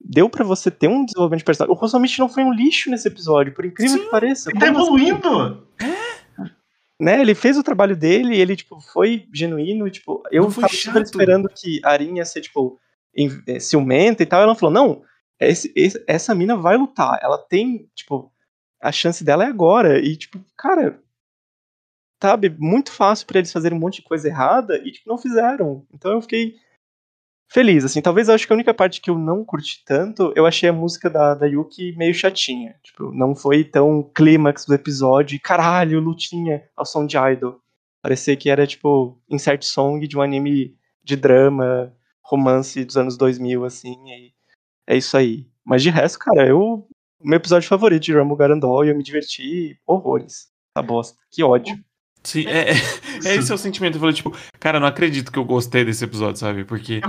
Deu pra você ter um desenvolvimento de personagem. O Rosomichi não foi um lixo nesse episódio, por incrível que pareça.
Ele tá
assim?
evoluindo.
né, ele fez o trabalho dele, ele, tipo, foi genuíno, tipo, eu tava
chato.
esperando que a Arin ia ser, tipo, eh, ciumenta e tal, ela falou, não, esse- esse- essa mina vai lutar, ela tem, tipo, a chance dela é agora, e, tipo, cara, sabe, muito fácil pra eles fazerem um monte de coisa errada, e, tipo, não fizeram, então eu fiquei feliz, assim, talvez eu acho que a única parte que eu não curti tanto, eu achei a música da, da Yuki meio chatinha, tipo, não foi tão clímax do episódio, caralho, lutinha ao som de Idol. Parecia que era, tipo, insert song de um anime de drama, romance dos anos 2000, assim, é isso aí. Mas de resto, cara, eu, o meu episódio favorito de Rumble Garandol, eu me diverti horrores. Tá bosta, que ódio.
Sim, é, é, é esse é o sentimento. Eu falei, tipo, cara, não acredito que eu gostei desse episódio, sabe? Porque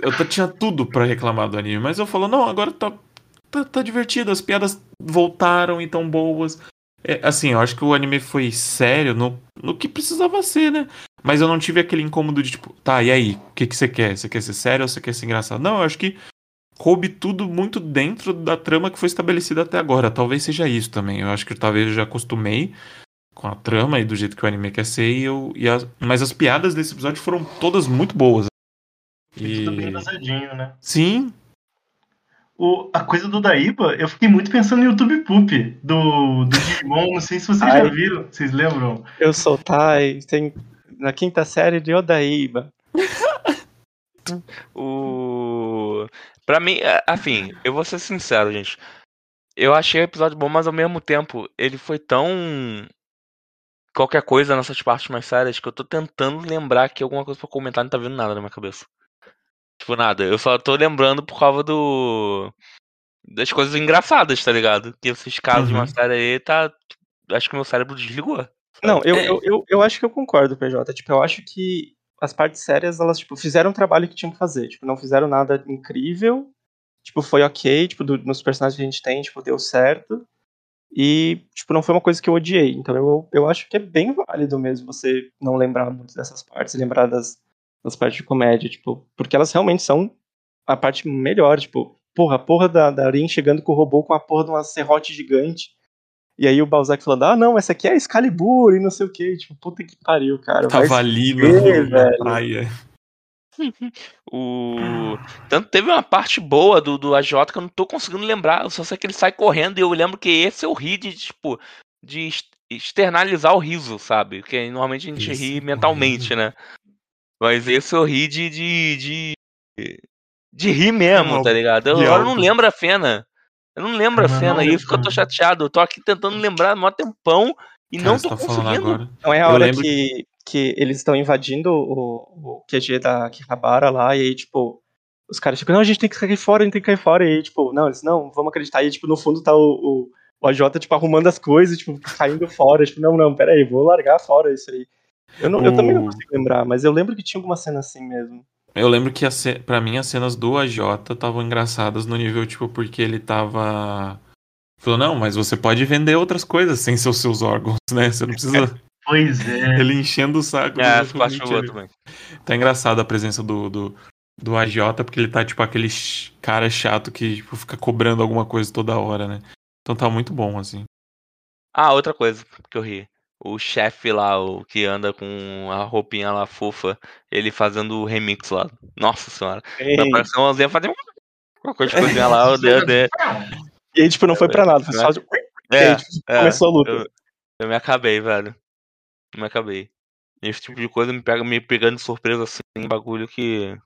eu tinha tudo pra reclamar do anime, mas eu falo, não, agora tá, tá, tá divertido, as piadas voltaram e tão boas. É, assim, eu acho que o anime foi sério no, no que precisava ser, né? Mas eu não tive aquele incômodo de, tipo, tá, e aí? O que, que você quer? Você quer ser sério ou você quer ser engraçado? Não, eu acho que coube tudo muito dentro da trama que foi estabelecida até agora. Talvez seja isso também. Eu acho que talvez eu já acostumei com a trama e do jeito que o anime quer ser. E eu, e as- mas as piadas desse episódio foram todas muito boas.
Foi tudo bem
E...
dosadinho, né?
Sim,
O, a coisa do Daíba, eu fiquei muito pensando no YouTube Poop do, do Digimon. Não sei se vocês
Ai.
já viram. Vocês lembram?
Eu sou Tai, tem na quinta série de Odaíba. (laughs)
O. Pra mim, assim, eu vou ser sincero, gente. Eu achei o episódio bom, mas ao mesmo tempo, ele foi tão. Qualquer coisa nessas partes mais sérias que eu tô tentando lembrar que alguma coisa pra comentar não tá vindo nada na minha cabeça. Tipo, nada. Eu só tô lembrando por causa do. das coisas engraçadas, tá ligado? Que esses casos de uma
Uhum.
série aí, tá. Acho que meu cérebro desligou.
Não, eu,
É.
eu, eu, eu acho que eu concordo, PJ. Tipo, eu acho que as partes sérias, elas, tipo, fizeram o trabalho que tinham que fazer. Tipo, não fizeram nada incrível. Tipo, foi ok, tipo, do- nos personagens que a gente tem, tipo, deu certo. E, tipo, não foi uma coisa que eu odiei. Então eu, eu acho que é bem válido mesmo você não lembrar muito dessas partes, lembrar das, das partes de comédia, tipo, porque elas realmente são a parte melhor, tipo, porra, a porra da, da Rin chegando com o robô com a porra de uma serrote gigante. E aí o Balzac falando, ah, não, essa aqui é a Excalibur e não sei o que. Tipo, puta que pariu, cara.
Tava ali
velho.
praia.
O... Tanto teve uma parte boa do, do AJ que eu não tô conseguindo lembrar. Só sei que ele sai correndo e eu lembro que esse eu ri de, tipo, de ex- externalizar o riso, sabe? Porque normalmente a gente
Esse
ri
é
mentalmente,
horrível.
né? Mas esse eu ri de. de, de, de rir mesmo,
Não,
tá ligado? Eu, eu não lembro a cena. Eu não lembro a cena,
não
e isso que eu tô chateado. Eu tô aqui tentando lembrar há mó tempão e
Cara,
não tô
tá
conseguindo.
agora.
Então é a
Eu
hora
lembro
que, que eles estão invadindo o, o QG da Kihabara lá, e aí, tipo, os caras ficam, não, a gente tem que cair fora, a gente tem que cair fora. E aí, tipo, não, eles, não, vamos acreditar. E, tipo, no fundo tá o, o, o AJ, tipo, arrumando as coisas, tipo, caindo fora. Tipo, não, não, peraí, vou largar fora isso aí. Eu, não, eu também não
O-
consigo lembrar, mas eu lembro que tinha alguma cena assim mesmo.
Eu lembro que a ce- pra mim as cenas do AJ estavam engraçadas no nível, tipo, porque ele tava. Falou, não, mas você pode vender outras coisas sem ser os seus órgãos, né? Você não precisa.
Pois é.
ele enchendo o saco.
É, boa
ali.
também.
Tá engraçado a presença do, do, do AJ, porque ele tá, tipo, aquele cara chato que tipo, fica cobrando alguma coisa toda hora, né? Então tá muito bom, assim.
Ah, outra coisa que eu ri. O chefe lá, o que anda com a roupinha lá fofa, ele fazendo o remix lá. Nossa senhora.
Ei,
Vai parecer uma Zinha fazer qualquer coisinha lá, (laughs) o dele.
e aí, tipo, não foi pra nada, foi só. e aí,
É,
tipo,
é,
começou a luta.
eu, eu me acabei, velho. Me acabei. Esse tipo de coisa me pega me pegando de surpresa assim, um bagulho que.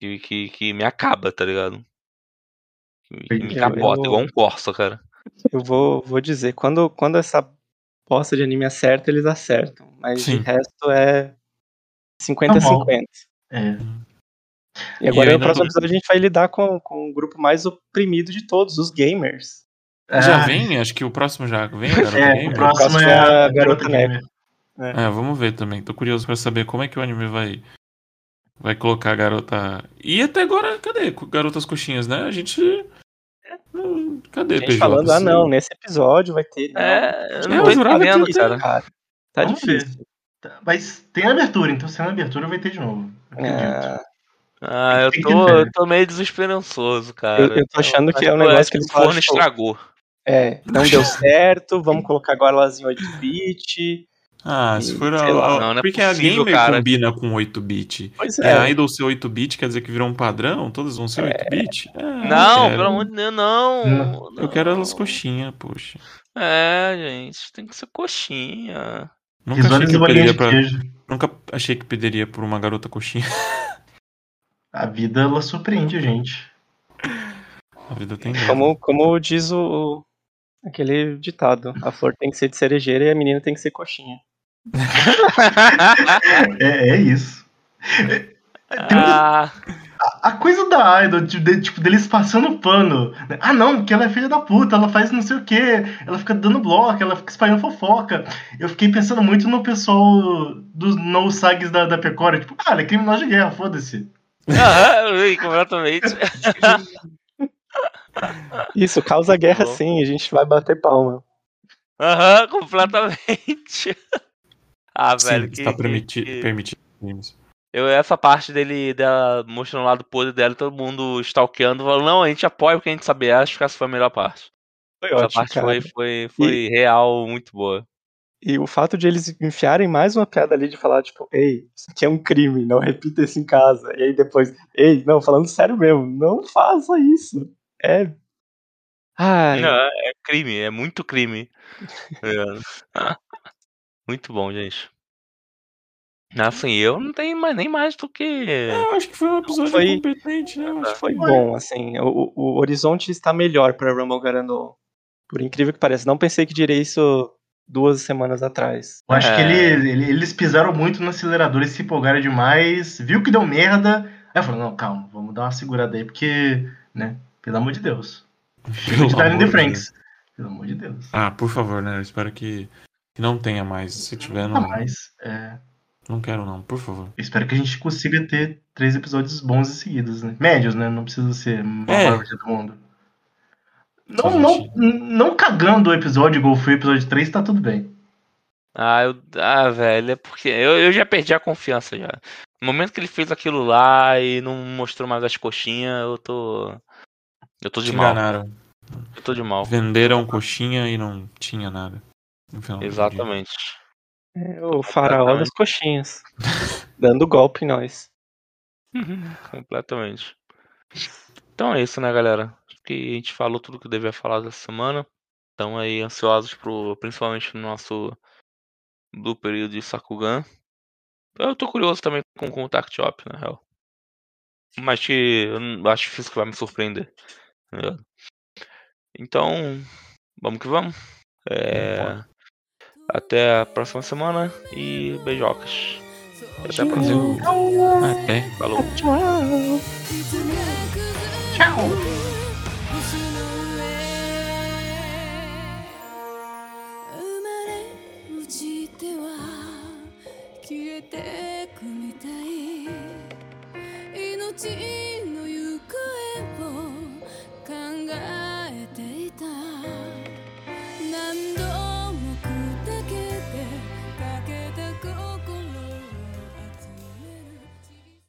que, que, que me acaba, tá ligado? Que, que me capota,
eu-
igual um Corsa, cara.
Eu vou, vou dizer, quando, quando essa bosta de anime acerta, eles acertam. Mas
Sim.
de resto é 50-50.
É.
E agora
E
no próximo
tô-
episódio a gente vai lidar com, com o grupo mais oprimido de todos, os gamers.
Já
Ah,
vem? Acho que o próximo já vem, (laughs)
É, o próximo
próximo
é
é a
a Garota
Garota
Gamer.
É, vamos ver também. Tô curioso pra saber como é que o anime vai vai colocar a garota. E até agora, cadê garotas coxinhas, né? A gente Hum, Cadê
A gente
PJ?
falando, ah não, nesse episódio vai ter. Não.
É, eu
É,
não
eu
tô entendendo, cara.
cara. Tá
Vamos ver.
difícil.
Tá, Mas tem abertura, então se tem abertura vai ter de novo. Acredito.
É,
Ah, eu tô, eu tô meio desesperançoso, cara.
Eu- eu tô achando que é um negócio que eles
o forno estragou.
é, não deu (laughs) certo, vamos colocar agora elas em 8-bit.
Ah, se for a,
lá.
a-
Não, não é
porque a
possível,
gamer
cara.
combina com 8-bit.
Pois
E
é.
a Idol ser 8-bit quer dizer que virou um padrão? Todas vão ser 8-bit? É, eu
Não, pelo amor de Deus, não.
Não,
Eu quero elas coxinhas, poxa.
É, gente, tem que ser coxinha.
Nunca achei que
e
pediria pra. Nunca achei que pediria por uma garota coxinha. (laughs)
A vida, ela surpreende a gente.
A vida tem.
Como, como diz o, o- aquele ditado, a flor tem que ser de cerejeira e a menina tem que ser coxinha. (laughs)
É, é isso. Tem um-
ah,
a coisa da Idol, de- de- tipo, deles passando pano. né? Ah, não, porque ela é filha da puta, ela faz não sei o quê, ela fica dando bloco, ela fica espalhando fofoca. Eu fiquei pensando muito no pessoal dos no sags da, da Pecora, tipo, ah, ela é criminosa de guerra, foda-se.
aham, (laughs) completamente. (laughs)
Isso, causa guerra sim, a gente vai bater palma.
Aham, completamente. Ah,
Sim,
velho, que,
está permiti
que-
permitido. Games.
Eu, essa parte dele, dela mostrando o lado podre dela e todo mundo stalkeando, falando, não, a gente apoia porque a gente sabe. Acho que essa foi a melhor parte.
Foi
Essa
ótimo,
parte
cara.
foi, foi, foi real, muito boa.
E o fato de eles enfiarem mais uma piada ali de falar, tipo, ei, isso aqui é um crime, não repita isso em casa. E aí depois, ei, não, falando sério mesmo, não faça isso. É. Ai,
Não, é crime, é muito crime. (laughs) É. muito bom, gente. Assim, eu não tenho mais, nem mais do que.
Eu acho que foi um episódio
Foi-
competente, né? Acho que
foi bom, assim. O, o horizonte está melhor pra Rumble Garandol. Por incrível que pareça. Não pensei que diria isso duas semanas atrás.
Eu acho
É.
que ele- ele- eles pisaram muito no acelerador e se empolgaram demais, viu que deu merda, Aí eu falei, não, calma, vamos dar uma segurada aí, porque, né, pelo amor de Deus. Chega
Pelo
de
amor
the
de
Franks. Pelo amor de Deus.
Ah, por favor, né? Eu espero que, que não tenha mais. Se tiver,
Nunca
não,
mais. É,
não quero não, por favor.
eu espero que a gente consiga ter três episódios bons e seguidos, né? Médios, né? Não precisa ser a
É.
maior do mundo.
Só
Não, não,
gente-
não cagando o episódio igual foi o episódio 3, tá tudo bem.
Ah, eu, ah, velho, é porque eu, eu já perdi a confiança já. No momento que ele fez aquilo lá e não mostrou mais as coxinhas, eu tô. Eu tô de
Te
mal.
enganaram.
Eu tô de mal.
Venderam coxinha e não tinha nada.
Exatamente.
É o faraó das coxinhas. (laughs) Dando golpe em nós. (laughs)
Completamente. Então é isso, né, galera? Acho que a gente falou tudo que devia falar dessa semana. Estão aí ansiosos pro, principalmente no nosso do período de Sakugan. Eu tô curioso também com o Contact Shop, na real. Mas que eu não- acho difícil que vai me surpreender. tá? Então, vamos que vamos. É, até a próxima semana e beijocas. Até a próxima.
Até.
Falou.
Tchau!